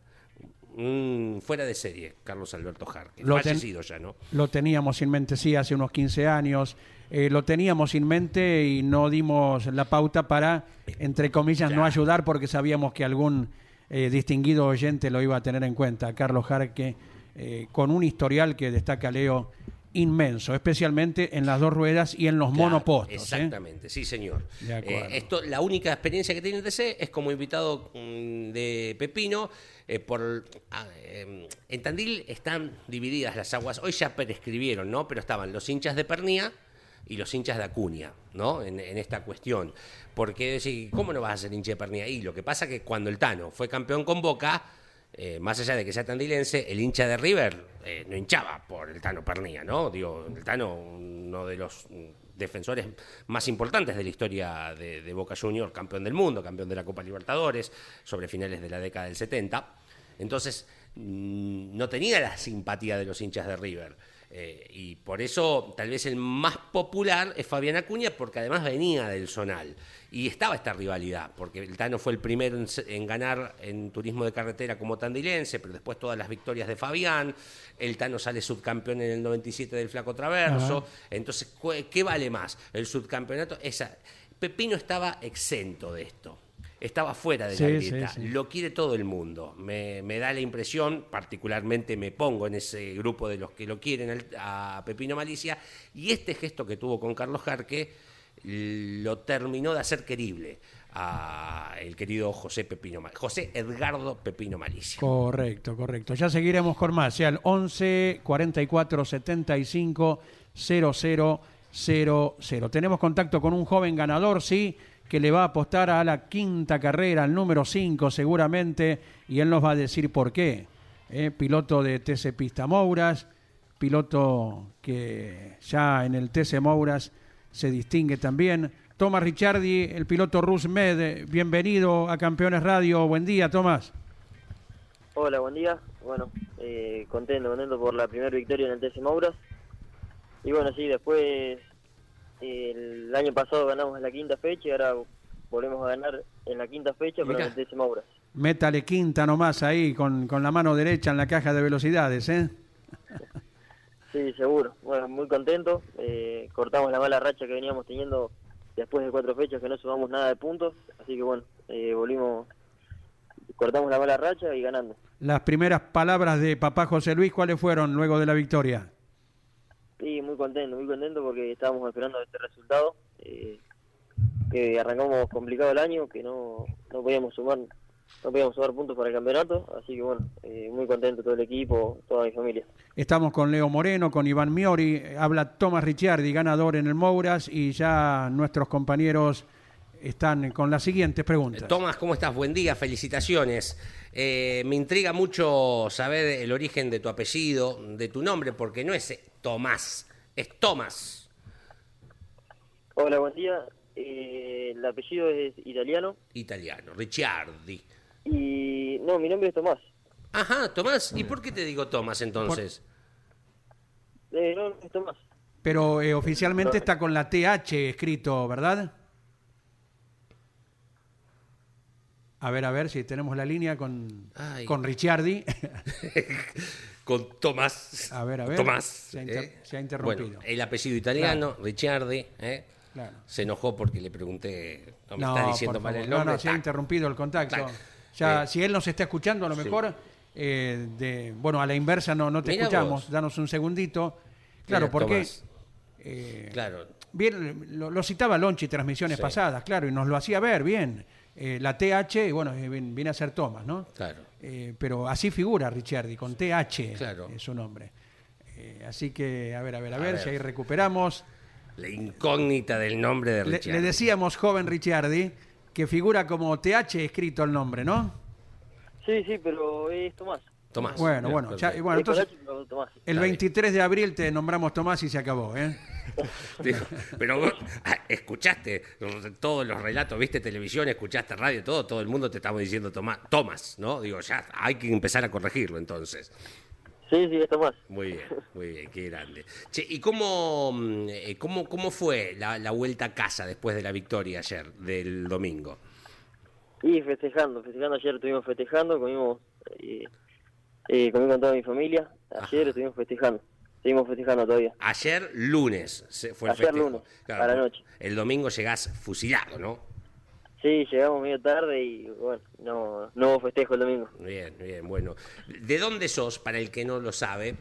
Fuera de serie, Carlos Alberto Jarque. Lo Fallecido ya, ¿no? Lo teníamos en mente, sí, hace unos 15 años. Eh, lo teníamos en mente y no dimos la pauta para, entre comillas, no ayudar porque sabíamos que algún eh, distinguido oyente lo iba a tener en cuenta. Carlos Jarque, eh, con un historial que destaca Leo inmenso, especialmente en las dos ruedas y en los Claro, monopostos. ¿eh? Exactamente, sí, señor. De. Eh, esto, la única experiencia que tiene el TC es como invitado mm, de Pepino. eh, por, ah, eh, en Tandil están divididas las aguas. Hoy ya prescribieron, ¿no? Pero estaban los hinchas de Pernía y los hinchas de Acuña, ¿no? En, en esta cuestión. Porque decir, ¿cómo no vas a ser hincha de Pernía? Y lo que pasa que cuando el Tano fue campeón con Boca, eh, más allá de que sea tandilense, el hincha de River eh, no hinchaba por el Tano Pernía, ¿no? Digo, el Tano, uno de los defensores más importantes de la historia de, de Boca Junior, campeón del mundo, campeón de la Copa Libertadores, sobre finales de la década del 70. Entonces, mm, no tenía la simpatía de los hinchas de River. Eh, y por eso, tal vez el más popular es Fabián Acuña, porque además venía del Zonal. Y estaba esta rivalidad, porque el Tano fue el primero en, ganar en turismo de carretera como tandilense, pero después todas las victorias de Fabián. El Tano sale subcampeón en el 97 del Flaco Traverso. Entonces, ¿qué vale más? El subcampeonato. Esa. Pepino estaba exento de esto. Estaba fuera de la sí, grieta. sí. Lo quiere todo el mundo. Me, me da la impresión, particularmente me pongo en ese grupo de los que lo quieren al- a Pepino Malicia, y este gesto que tuvo con Carlos Jarque lo terminó de hacer querible a el querido José Pepino José Edgardo Pepino Malicia. Correcto, correcto. Ya seguiremos con más. Sea el 11 44 75 0000. Tenemos contacto con un joven ganador, sí, que le va a apostar a la quinta carrera, al número 5 seguramente, y él nos va a decir por qué. Eh, piloto de TC Pista Mouras, piloto que ya en el TC Mouras se distingue también. Tomás Ricciardi, el piloto Rusmed, bienvenido a Campeones Radio. Buen día, Tomás. Hola, buen día. Bueno, eh, contento, contento por la primera victoria en el TC Mouras. Y bueno, sí, después el año pasado ganamos en la quinta fecha y ahora volvemos a ganar en la quinta fecha, pero en el TC Mouras. Métale quinta nomás ahí con, con la mano derecha en la caja de velocidades, ¿eh? Sí, seguro. Bueno, muy contento. Eh, cortamos la mala racha que veníamos teniendo después de cuatro fechas que no sumamos nada de puntos. Así que bueno, eh, volvimos, cortamos la mala racha y ganando. Las primeras palabras de papá José Luis, ¿cuáles fueron luego de la victoria? Sí, muy contento, muy contento porque estábamos esperando este resultado. eh, que arrancamos complicado el año, que no, no podíamos sumar no podíamos sumar puntos para el campeonato, así que bueno, eh, muy contento todo el equipo, toda mi familia. Estamos con Leo Moreno, con Iván Miori, habla Tomás Ricciardi, ganador en el Mouras, y ya nuestros compañeros están con las siguientes preguntas. Tomás, ¿cómo estás? Buen día, felicitaciones. Eh, me intriga mucho saber el origen de tu apellido, de tu nombre, porque no es Tomás, es Tomás. Hola, buen día. Eh, el apellido es italiano Italiano, Ricciardi. y no, mi nombre es Tomás. Ajá, Tomás. ¿Y por qué te digo Tomás entonces? Eh, no, no es Tomás. Pero eh, oficialmente está con la TH escrito, ¿verdad? A ver, a ver si tenemos la línea con, Ay. con Ricciardi. (laughs) Con Tomás. A ver, a ver. Tomás. Se ha inter- ¿eh? se ha interrumpido. Bueno, el apellido italiano, Ricciardi. ¿eh? Claro. Se enojó porque le pregunté, no me No, está diciendo mal el no, nombre. no, se ha interrumpido el contacto. Tac. Ya, Eh, si él nos está escuchando, a lo sí. mejor, eh, de, bueno, a la inversa no, no te Mirá escuchamos. vos. Danos un segundito. Claro, porque Tomás. eh, Claro. bien, lo, lo citaba Lonchi transmisiones Sí. pasadas, claro, y nos lo hacía ver bien. Eh, la TH, y bueno, viene a ser Thomas, ¿no? Claro. Eh, pero así figura Ricciardi, con TH Claro. es su nombre. Eh, así que, a ver, a ver, a, A ver, ver. si ahí recuperamos. La incógnita del nombre de Le, Ricciardi. le decíamos, joven Ricciardi, que figura como TH escrito el nombre, ¿no? Sí, sí, pero es Tomás. Tomás. Bueno, bueno, ya- perfecto. bueno, entonces el Está bien. 23 de abril te nombramos Tomás y se acabó, ¿eh? (laughs) Pero vos ah, escuchaste todos los relatos, viste televisión, escuchaste radio, todo, todo el mundo te estaba diciendo Tomás, Tomás, ¿no? Digo, ya hay que empezar a corregirlo entonces. Sí, sí, es Tomás. Muy bien, muy bien, qué grande. Che, ¿y cómo, mm, eh, cómo, cómo fue la, la vuelta a casa después de la victoria ayer, del domingo? Y festejando, festejando ayer estuvimos festejando, comimos, eh, eh, comí con toda mi familia. Ayer Ajá. estuvimos festejando, seguimos festejando todavía. Ayer lunes se fue el Ayer festejo. lunes, a la noche. El domingo llegás fusilado, ¿no? Sí, llegamos medio tarde y bueno, no, no hubo festejo el domingo. Bien, bien, bueno. ¿De dónde sos, para el que no lo sabe?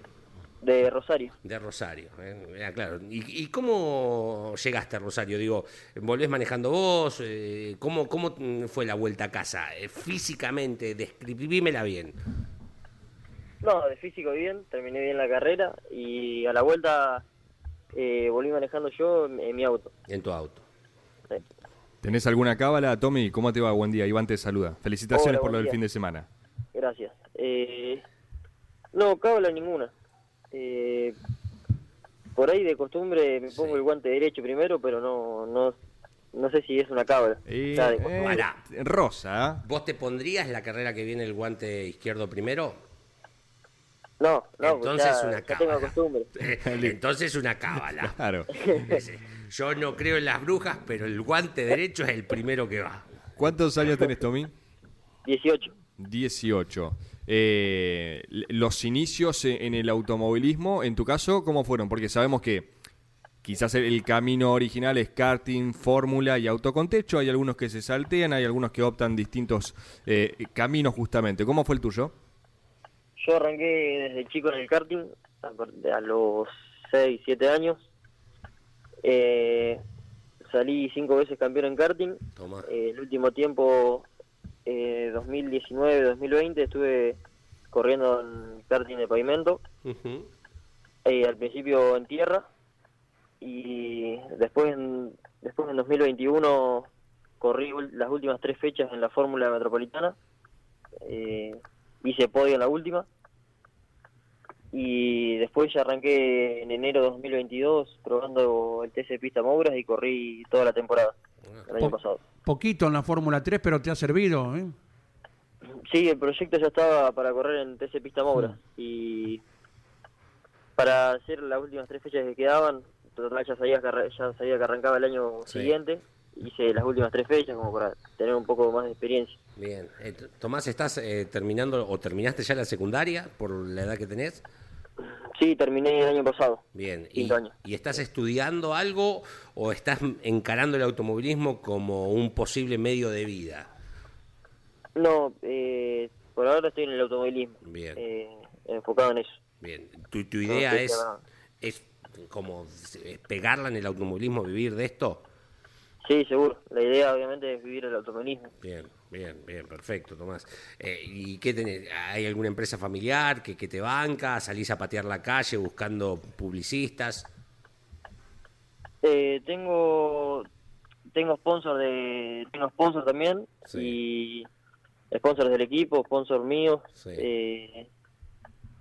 De Rosario. De Rosario, ¿eh? Ah, claro. ¿Y, y cómo llegaste a Rosario? Digo, ¿volvés manejando vos? Eh, ¿cómo, ¿Cómo fue la vuelta a casa? Eh, físicamente, describímela bien. No, de físico bien, terminé bien la carrera y a la vuelta eh, volví manejando yo en, en mi auto. En tu auto. Sí. ¿Tenés alguna cábala, Tommy? ¿Cómo te va? Buen día. Iván te saluda. Felicitaciones Hola, por lo del fin de semana. Gracias. Eh, no, cábala ninguna. Eh, por ahí de costumbre me pongo Sí. el guante derecho primero, pero no no no sé si es una cábala. Eh, eh. Rosa, ¿ah? ¿Vos te pondrías la carrera que viene el guante izquierdo primero? No, no, Entonces ya, una tengo cábala. (laughs) Entonces una cábala. (laughs) Claro. Yo no creo en las brujas, pero el guante derecho es el primero que va. ¿Cuántos años tenés, Tommy? 18. 18. Eh, los inicios e- en el automovilismo, en tu caso, ¿cómo fueron? Porque sabemos que quizás el, el camino original es karting, fórmula y auto con techo. Hay algunos que se saltean, hay algunos que optan distintos eh, caminos justamente. ¿Cómo fue el tuyo? Yo arranqué desde chico en el karting, a los 6, 7 años. Eh, salí cinco veces campeón en karting. Eh, el último tiempo, eh, 2019-2020, estuve corriendo en karting de pavimento. Eh, al principio en tierra y después en, después en 2021 corrí las últimas tres fechas en la Fórmula Metropolitana. Hice podio en la última. Y después ya arranqué en enero de 2022 probando el TC Pista Mouras y corrí toda la temporada el año Po- pasado. Poquito en la Fórmula 3, pero te ha servido, ¿eh? Sí, el proyecto ya estaba para correr en TC Pista Mouras y para hacer las últimas tres fechas que quedaban, total ya sabía que, ya sabía que arrancaba el año Sí. siguiente, hice las últimas tres fechas como para tener un poco más de experiencia. Bien. Eh, Tomás, ¿estás eh, terminando o terminaste ya la secundaria por la edad que tenés? Sí, terminé el año pasado. Bien. ¿Y, Quinto año. ¿Y estás estudiando algo o estás encarando el automovilismo como un posible medio de vida? No, eh, por ahora estoy en el automovilismo, Bien. eh, enfocado en eso. Bien. ¿Tu, tu idea es, es como es pegarla en el automovilismo, vivir de esto? Sí, seguro. La idea obviamente es vivir el automovilismo. Bien, Bien, bien, perfecto, Tomás. Eh, ¿Y qué tenés? ¿Hay alguna empresa familiar que, que te banca? ¿Salís a patear la calle buscando publicistas? Eh, tengo tengo sponsor de tengo sponsor también Sí. y sponsors del equipo, sponsor mío Sí. eh,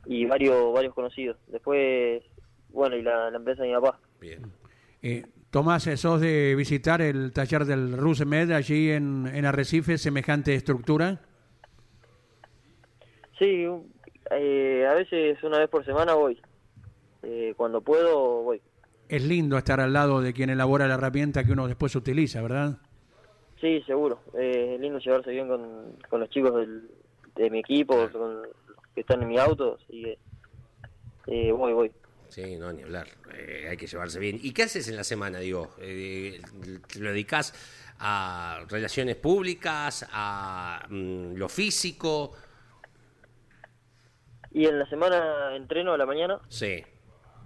y varios varios conocidos. Después, bueno, y la, la empresa de mi papá. Bien. Eh, Tomás, sos de visitar el taller del Rusemed allí en, en Arrecife, semejante estructura. Sí, eh, a veces una vez por semana voy. Eh, cuando puedo voy. Es lindo estar al lado de quien elabora la herramienta que uno después utiliza, ¿verdad? Sí, seguro. Eh, es lindo llevarse bien con, con los chicos del, de mi equipo, con que están en mi auto, así que eh, voy, voy. Sí, no, ni hablar. Eh, hay que llevarse bien. ¿Y qué haces en la semana, digo? Eh, ¿Te lo dedicas a relaciones públicas, a mm, lo físico? Y en la semana entreno a la mañana Sí.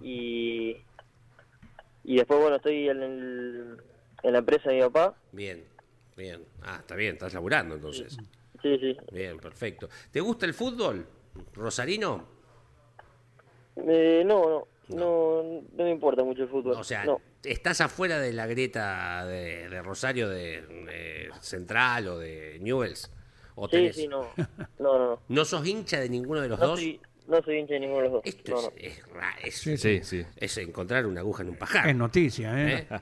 y, y después, bueno, estoy en, el, en la empresa de mi papá. Bien, bien. Ah, está bien, estás laburando entonces. Sí, sí. Bien, perfecto. ¿Te gusta el fútbol, Rosarino? Eh, no, no, no, no me importa mucho el fútbol. O sea, no. ¿estás afuera de la grieta de, de Rosario, de, de Central o de Newells? ¿O Sí, tenés- sí, no. No, no, no. ¿No sos hincha de ninguno de los No dos? soy, no soy hincha de ninguno de los dos. Esto no, es, no. es es- Sí, Sí, sí. es encontrar una aguja en un pajar. Es noticia, ¿eh? ¿eh?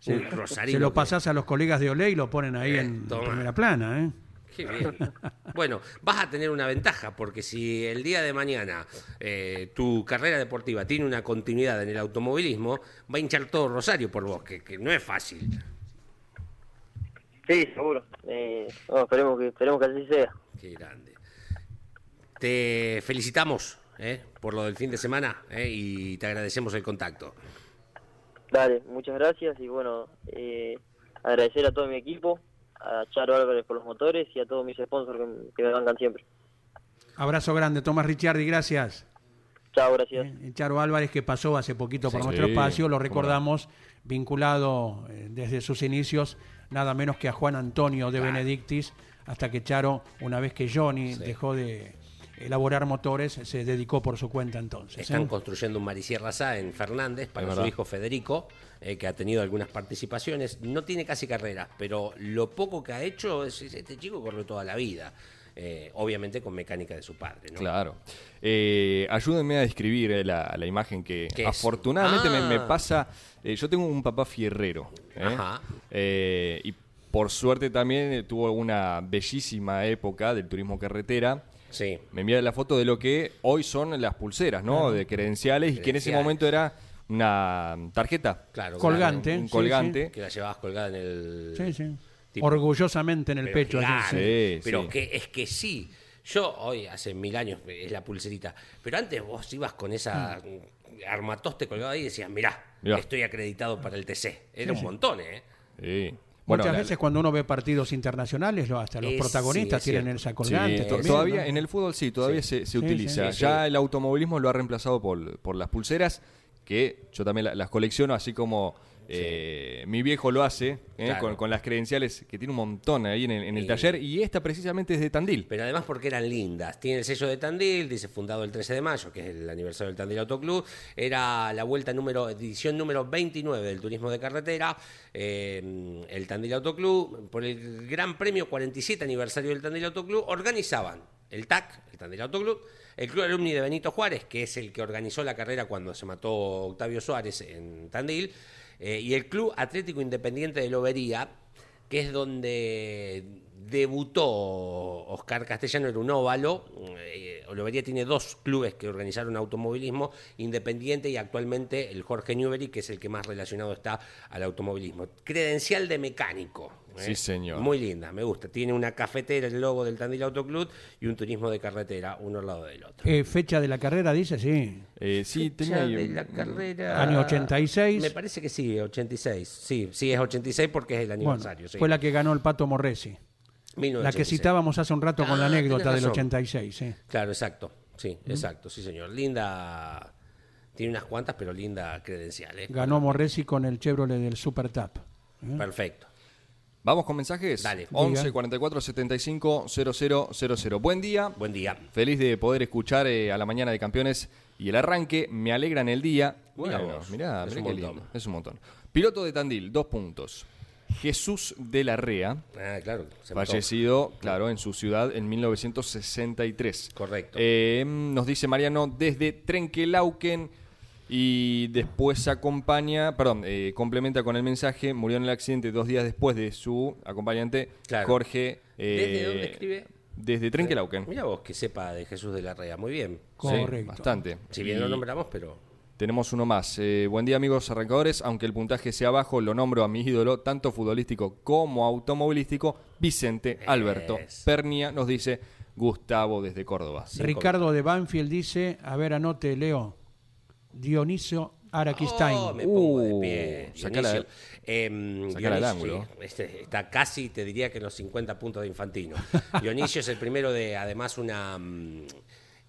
Se, Un Rosarino se lo que- pasás a los colegas de Olé y lo ponen ahí Eh, en toma. primera plana, ¿eh? Qué bien. Bueno, vas a tener una ventaja porque si el día de mañana eh, tu carrera deportiva tiene una continuidad en el automovilismo, va a hinchar todo Rosario por vos, que, que no es fácil. Sí, seguro. Eh, no, esperemos que esperemos que así sea. Qué grande. Te felicitamos eh, por lo del fin de semana y te agradecemos el contacto. Dale, muchas gracias y bueno, agradecer a todo mi equipo, a Charo Álvarez por los motores y a todos mis sponsors que, que me bancan siempre. Abrazo grande, Tomás Ricciardi, gracias. Chao, gracias. Eh, Charo Álvarez, que pasó hace poquito por Sí. nuestro Sí, espacio, lo recordamos, vinculado eh, desde sus inicios, nada menos que a Juan Antonio de Benedictis, hasta que Charo, una vez que Johnny dejó de elaborar motores, se dedicó por su cuenta entonces. Están ¿eh? construyendo un Marisierra Sá en Fernández para su hijo Federico, eh, que ha tenido algunas participaciones. No tiene casi carreras, pero lo poco que ha hecho, es, es- este chico corrió toda la vida. Eh, obviamente con mecánica de su padre. ¿no? Claro. Eh, ayúdenme a describir eh, la, la imagen que afortunadamente me, me Ah. pasa. eh, yo tengo un papá fierrero. ¿eh? Ajá. Eh, y por suerte también eh, tuvo una bellísima época del turismo carretera. Sí. Me envía la foto de lo que hoy son las pulseras, ¿no? De credenciales, y que en ese momento era una tarjeta. Claro, Colgante. Un sí, colgante. Que la llevabas colgada en el. Sí, sí. Tipo- Orgullosamente en el Pero pecho. Sí, pero que es que sí. Yo hoy, hace mil años, es la pulserita. Pero antes vos ibas con esa armatoste colgado ahí y decías, mirá, Mirá. estoy acreditado para el TC. Era un montón, ¿eh? Sí. Muchas la- veces cuando uno ve partidos internacionales, lo- hasta los Es- protagonistas sí, es tienen esa colgante. Sí, también, todavía ¿no? en el fútbol sí, todavía se, se Sí, utiliza. sí. ya Sí. el automovilismo lo ha reemplazado por, por las pulseras, que yo también la- las colecciono, así como eh, mi viejo lo hace, eh, Claro. con, con las credenciales, que tiene un montón ahí en el, en el Sí. taller, y esta precisamente es de Tandil. Pero además porque eran lindas. Tiene el sello de Tandil, dice fundado el 13 de mayo, que es el aniversario del Tandil Autoclub. Era la vuelta número, edición número 29 del turismo de carretera. eh, el Tandil Autoclub, por el Gran Premio 47 aniversario del Tandil Autoclub, organizaban el TAC, el Tandil Autoclub, el Club Alumni de Benito Juárez, que es el que organizó la carrera cuando se mató Octavio Suárez en Tandil, eh, y el Club Atlético Independiente de Lobería, que es donde debutó Oscar Castellano, era un óvalo. Eh, Lobería tiene dos clubes que organizaron automovilismo, Independiente y actualmente el Jorge Newbery, que es el que más relacionado está al automovilismo. Credencial de mecánico. ¿Eh? Sí, señor. Muy linda, me gusta. Tiene una cafetera, el logo del Tandil Autoclub, y un turismo de carretera, uno al lado del otro. Eh, fecha de la carrera, dice, sí. Eh, sí, tenía Fecha ahí de la carrera. Año 86. Me parece que sí, 86. Sí, sí, es 86 porque es el Bueno, aniversario. sí. fue la que ganó el Pato Morresi. La que 1986. citábamos hace un rato con la Ah, anécdota del razón. 86. sí. Claro, exacto. Sí, exacto, sí, señor. Linda. Tiene unas cuantas, pero linda credencial, ¿eh? Ganó Morresi con el Chevrolet del Super Tap. ¿eh? Perfecto. ¿Vamos con mensajes? Dale. 11 Diga. 44 75 0000. Buen día. Buen día. Feliz de poder escuchar eh, a la mañana de campeones y el arranque. Me alegra en el día. Mirá Bueno, vos, mirá, es mirá un qué montón. lindo. Es un montón. Piloto de Tandil, dos puntos. Jesús de la Rea, Ah, claro. se mató. fallecido, claro, en su ciudad en 1963. Correcto. Eh, nos dice Mariano desde Trenquelauquen y después acompaña, perdón, eh, complementa con el mensaje, murió en el accidente dos días después de su acompañante Claro. Jorge. eh, ¿Desde dónde escribe? Desde Trenquelauquen. Mira vos que sepa de Jesús de la Rea. Muy bien. Correcto. Sí, bastante. Si bien Y lo nombramos, pero. Tenemos uno más. Eh, buen día, amigos arrancadores. Aunque el puntaje sea bajo, lo nombro a mi ídolo, tanto futbolístico como automovilístico, Vicente Alberto Es. Pernia, nos dice Gustavo desde Córdoba. Ricardo de Banfield dice, a ver, anote, Leo. Dionisio Araquistain. Oh, me pongo de pie. Uh, sacala- Dionisio. Em, sacala al Dionisio, ángulo. sí, este, está casi, te diría que en los 50 puntos de Infantino. (laughs) Dionisio es el primero de, además, una mm,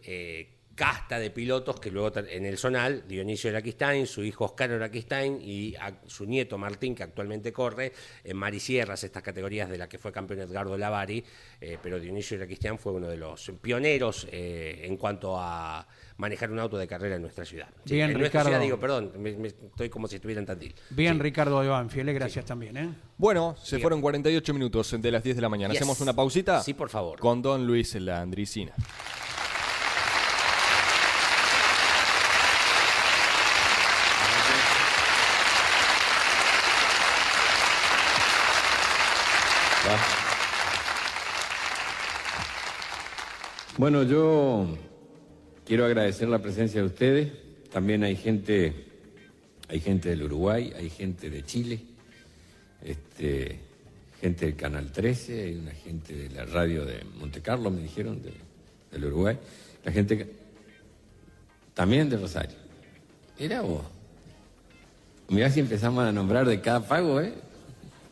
eh, casta de pilotos que luego en el Zonal, Dionisio Araquistain, su hijo Oscar Araquistain y a- su nieto Martín, que actualmente corre en Marisierras, estas categorías de las que fue campeón Edgardo Lavari, eh, pero Dionisio Araquistain fue uno de los pioneros eh, en cuanto a manejar un auto de carrera en nuestra ciudad. Sí, Bien, en nuestra Ricardo. ciudad digo, perdón, me- me- estoy como si estuviera en Tandil. Bien, Ricardo de Banfield, eh, gracias también. ¿eh? Bueno, se Diga. fueron 48 minutos de las 10 de la mañana. Yes. ¿Hacemos una pausita? Sí, por favor. Con Don Luis Landricina. Bueno, yo quiero agradecer la presencia de ustedes. También hay gente, hay gente del Uruguay, hay gente de Chile, este, gente del Canal 13, hay una gente de la radio de Monte Carlo, me dijeron, de- del Uruguay. La gente también de Rosario. Era vos. Mirá si empezamos a nombrar de cada pago, ¿eh?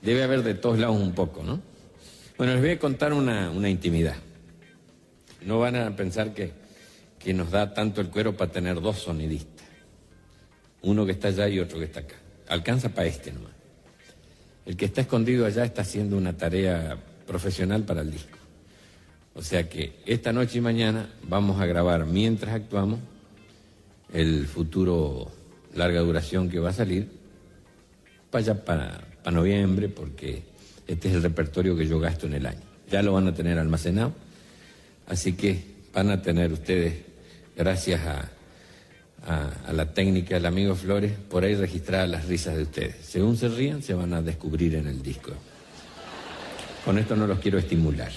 Debe haber de todos lados un poco, ¿no? Bueno, les voy a contar una intimidad. No van a pensar que, que nos da tanto el cuero para tener dos sonidistas. Uno que está allá y otro que está acá. Alcanza para este nomás. El que está escondido allá está haciendo una tarea profesional para el disco. O sea que esta noche y mañana vamos a grabar mientras actuamos el futuro larga duración que va a salir para allá para, para noviembre porque este es el repertorio que yo gasto en el año. Ya lo van a tener almacenado. Así que van a tener ustedes, gracias a, la técnica del amigo Flores, por ahí registradas las risas de ustedes. Según se rían, se van a descubrir en el disco. Con esto no los quiero estimular.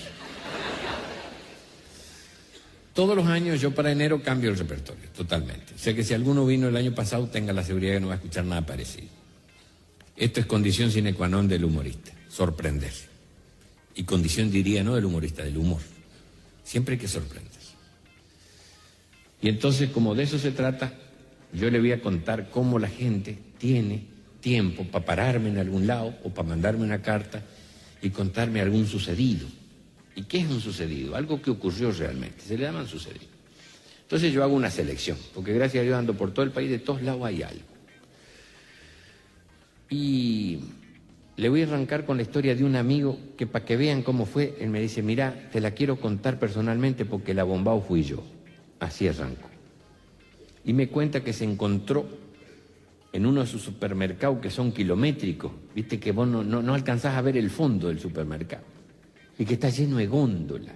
Todos los años yo para enero cambio el repertorio, totalmente. O sea que si alguno vino el año pasado, tenga la seguridad que no va a escuchar nada parecido. Esto es condición sine qua non del humorista, sorprender. Y condición diría no del humorista, del humor. Siempre hay que sorprender. Y entonces, como de eso se trata, yo le voy a contar cómo la gente tiene tiempo para pararme en algún lado o para mandarme una carta y contarme algún sucedido. ¿Y qué es un sucedido? Algo que ocurrió realmente. Se le llaman sucedido. Entonces yo hago una selección, porque gracias a Dios ando por todo el país, de todos lados hay algo. Y le voy a arrancar con la historia de un amigo que para que vean cómo fue, él me dice, mira, te la quiero contar personalmente porque la bombao fui yo. Así arranco. Y me cuenta que se encontró en uno de sus supermercados que son kilométricos, viste que vos no, no, no alcanzás a ver el fondo del supermercado, y que está lleno de góndola.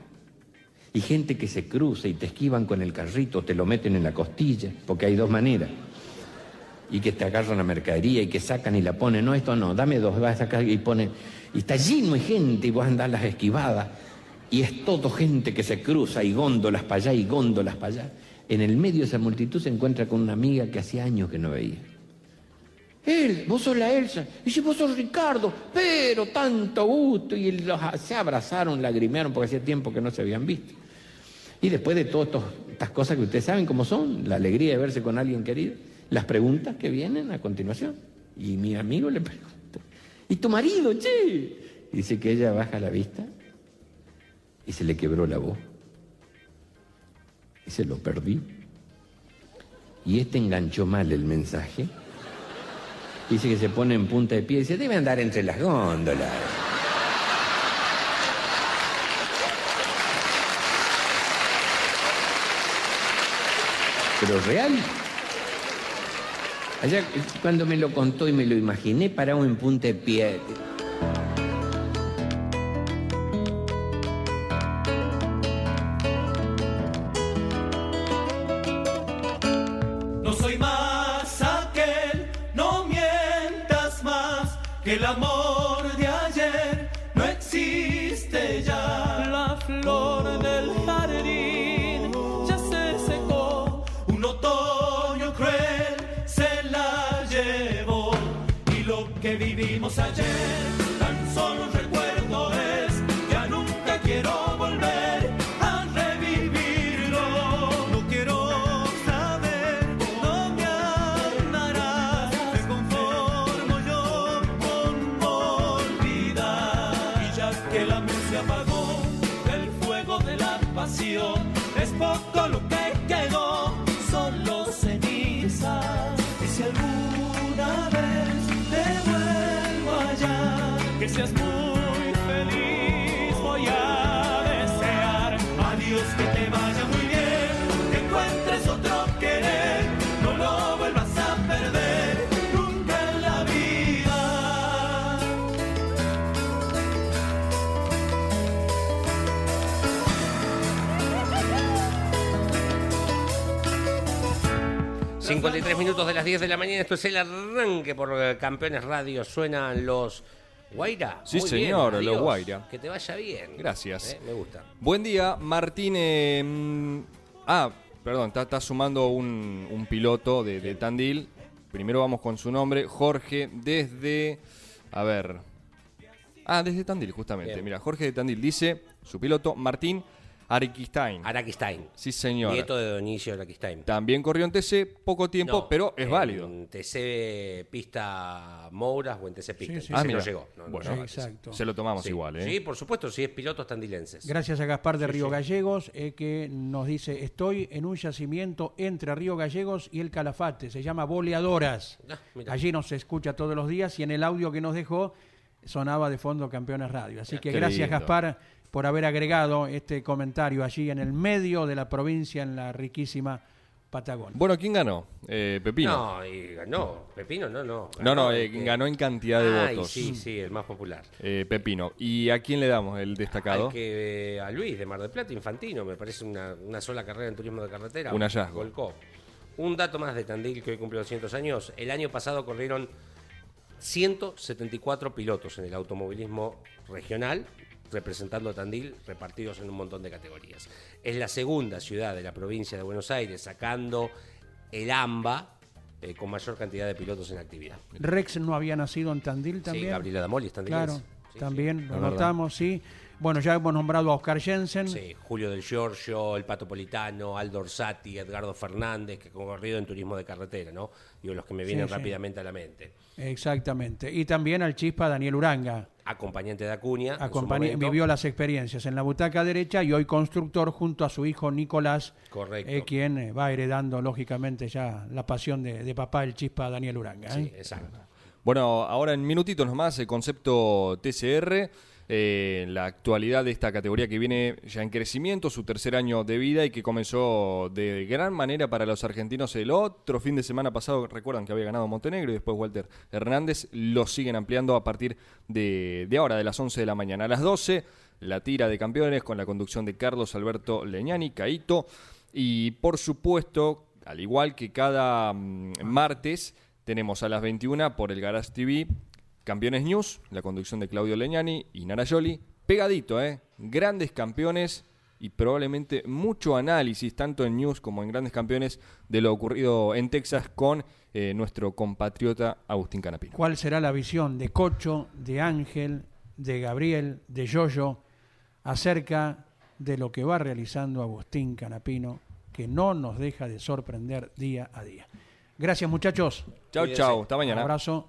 Y gente que se cruza y te esquivan con el carrito, te lo meten en la costilla, porque hay dos maneras y que te agarran la mercadería y que sacan y la ponen, no, esto no, dame dos, vas a sacar y ponen, y está lleno de gente y vos andás las esquivadas, y es todo gente que se cruza y góndolas para allá y góndolas para allá. En el medio de esa multitud se encuentra con una amiga que hacía años que no veía. Él, vos sos la Elsa, y si vos sos Ricardo, pero tanto gusto, y se abrazaron, lagrimearon, porque hacía tiempo que no se habían visto. Y después de todas estas cosas que ustedes saben cómo son, la alegría de verse con alguien querido, las preguntas que vienen a continuación. Y mi amigo le pregunta, ¿y tu marido, che? Dice que ella baja la vista y se le quebró la voz. Y se lo perdí. Y este enganchó mal el mensaje. Dice que se pone en punta de pie y dice, debe andar entre las góndolas. Pero real, Allá cuando me lo contó y me lo imaginé parado en punta de pie. Vivimos ayer 53 minutos de las 10 de la mañana, esto es el arranque por eh, Campeones Radio, suenan los Guaira. Sí, Muy bien, señor, los. Guaira. Que te vaya bien. Gracias. Eh, me gusta. Buen día, Martín. eh, mm, ah, perdón, está, está sumando un, un piloto de, de Tandil. Primero vamos con su nombre, Jorge, desde. A ver. Ah, desde Tandil, justamente. Mira, Jorge de Tandil dice: su piloto, Martín Ariquistain. Araquistain. Sí, señor. Nieto de Donicio Araquistain. También corrió en TC, poco tiempo, No, pero es en válido. TC Pista Mouras o en TC Pista. Sí, En sí, Ah, no mira. llegó. no, no Bueno. Exacto. Se lo tomamos Sí. igual, ¿eh? Sí, por supuesto, si es pilotos tandilenses. Gracias a Gaspar de Río Gallegos, eh, que nos dice, estoy en un yacimiento entre Río Gallegos y el Calafate, se llama Boleadoras. Ah. Allí nos escucha todos los días y en el audio que nos dejó sonaba de fondo Campeones Radio. Así que Qué gracias lindo. Gaspar por haber agregado este comentario allí en el medio de la provincia, en la riquísima Patagonia. Bueno, ¿quién ganó? Eh, Pepino. No, y ganó. Pepino, no, no. No, no, el eh, ganó en cantidad de Ay, votos. Sí, sí, el más popular. Eh, Pepino. ¿Y a quién le damos el destacado? Al que, eh, a Luis de Mar del Plata, Infantino, me parece una, una sola carrera en turismo de carretera. Un hallazgo. Volcó. Un dato más de Tandil que hoy cumplió 200 años. El año pasado corrieron 174 pilotos en el automovilismo regional, representando a Tandil, repartidos en un montón de categorías. Es la segunda ciudad de la provincia de Buenos Aires, sacando el AMBA eh, con mayor cantidad de pilotos en actividad. Rex no había nacido en Tandil Sí, también. Gabriela Damoli es tandilense. Claro, Sí, también lo notamos, sí. Bueno, ya hemos nombrado a Oscar Jensen. Sí, Julio del Giorgio, el Pato Politano, Aldo Orsatti, Edgardo Fernández, que han corrido en turismo de carretera, ¿no? Digo, los que me vienen Sí, sí. rápidamente a la mente. Exactamente. Y también al chispa Daniel Uranga. Acompañante de Acuña, en su Acompaña- momento. vivió las experiencias en la butaca derecha y hoy constructor junto a su hijo Nicolás, Correcto. eh, quien eh, va heredando lógicamente ya la pasión de, de papá, el chispa Daniel Uranga. Sí, ¿eh? exacto. Bueno, ahora en minutitos nomás, el concepto TCR, eh, la actualidad de esta categoría que viene ya en crecimiento, su tercer año de vida y que comenzó de gran manera para los argentinos el otro fin de semana pasado. Recuerdan que había ganado Montenegro y después Walter Hernández. Lo siguen ampliando a partir de, de ahora, de las 11 de la mañana. A las 12, la tira de campeones con la conducción de Carlos Alberto Leñani, Caito. Y por supuesto, al igual que cada mm, martes, tenemos a las 21 por el Garage TV Campeones News, la conducción de Claudio Leñani y Nara Yoli. Pegadito, ¿eh? Grandes campeones y probablemente mucho análisis, tanto en News como en Grandes Campeones, de lo ocurrido en Texas con eh, nuestro compatriota Agustín Canapino. ¿Cuál será la visión de Cocho, de Ángel, de Gabriel, de Yoyo acerca de lo que va realizando Agustín Canapino, que no nos deja de sorprender día a día? Gracias muchachos. Chau, Cuídense. chau. Hasta Un mañana. abrazo.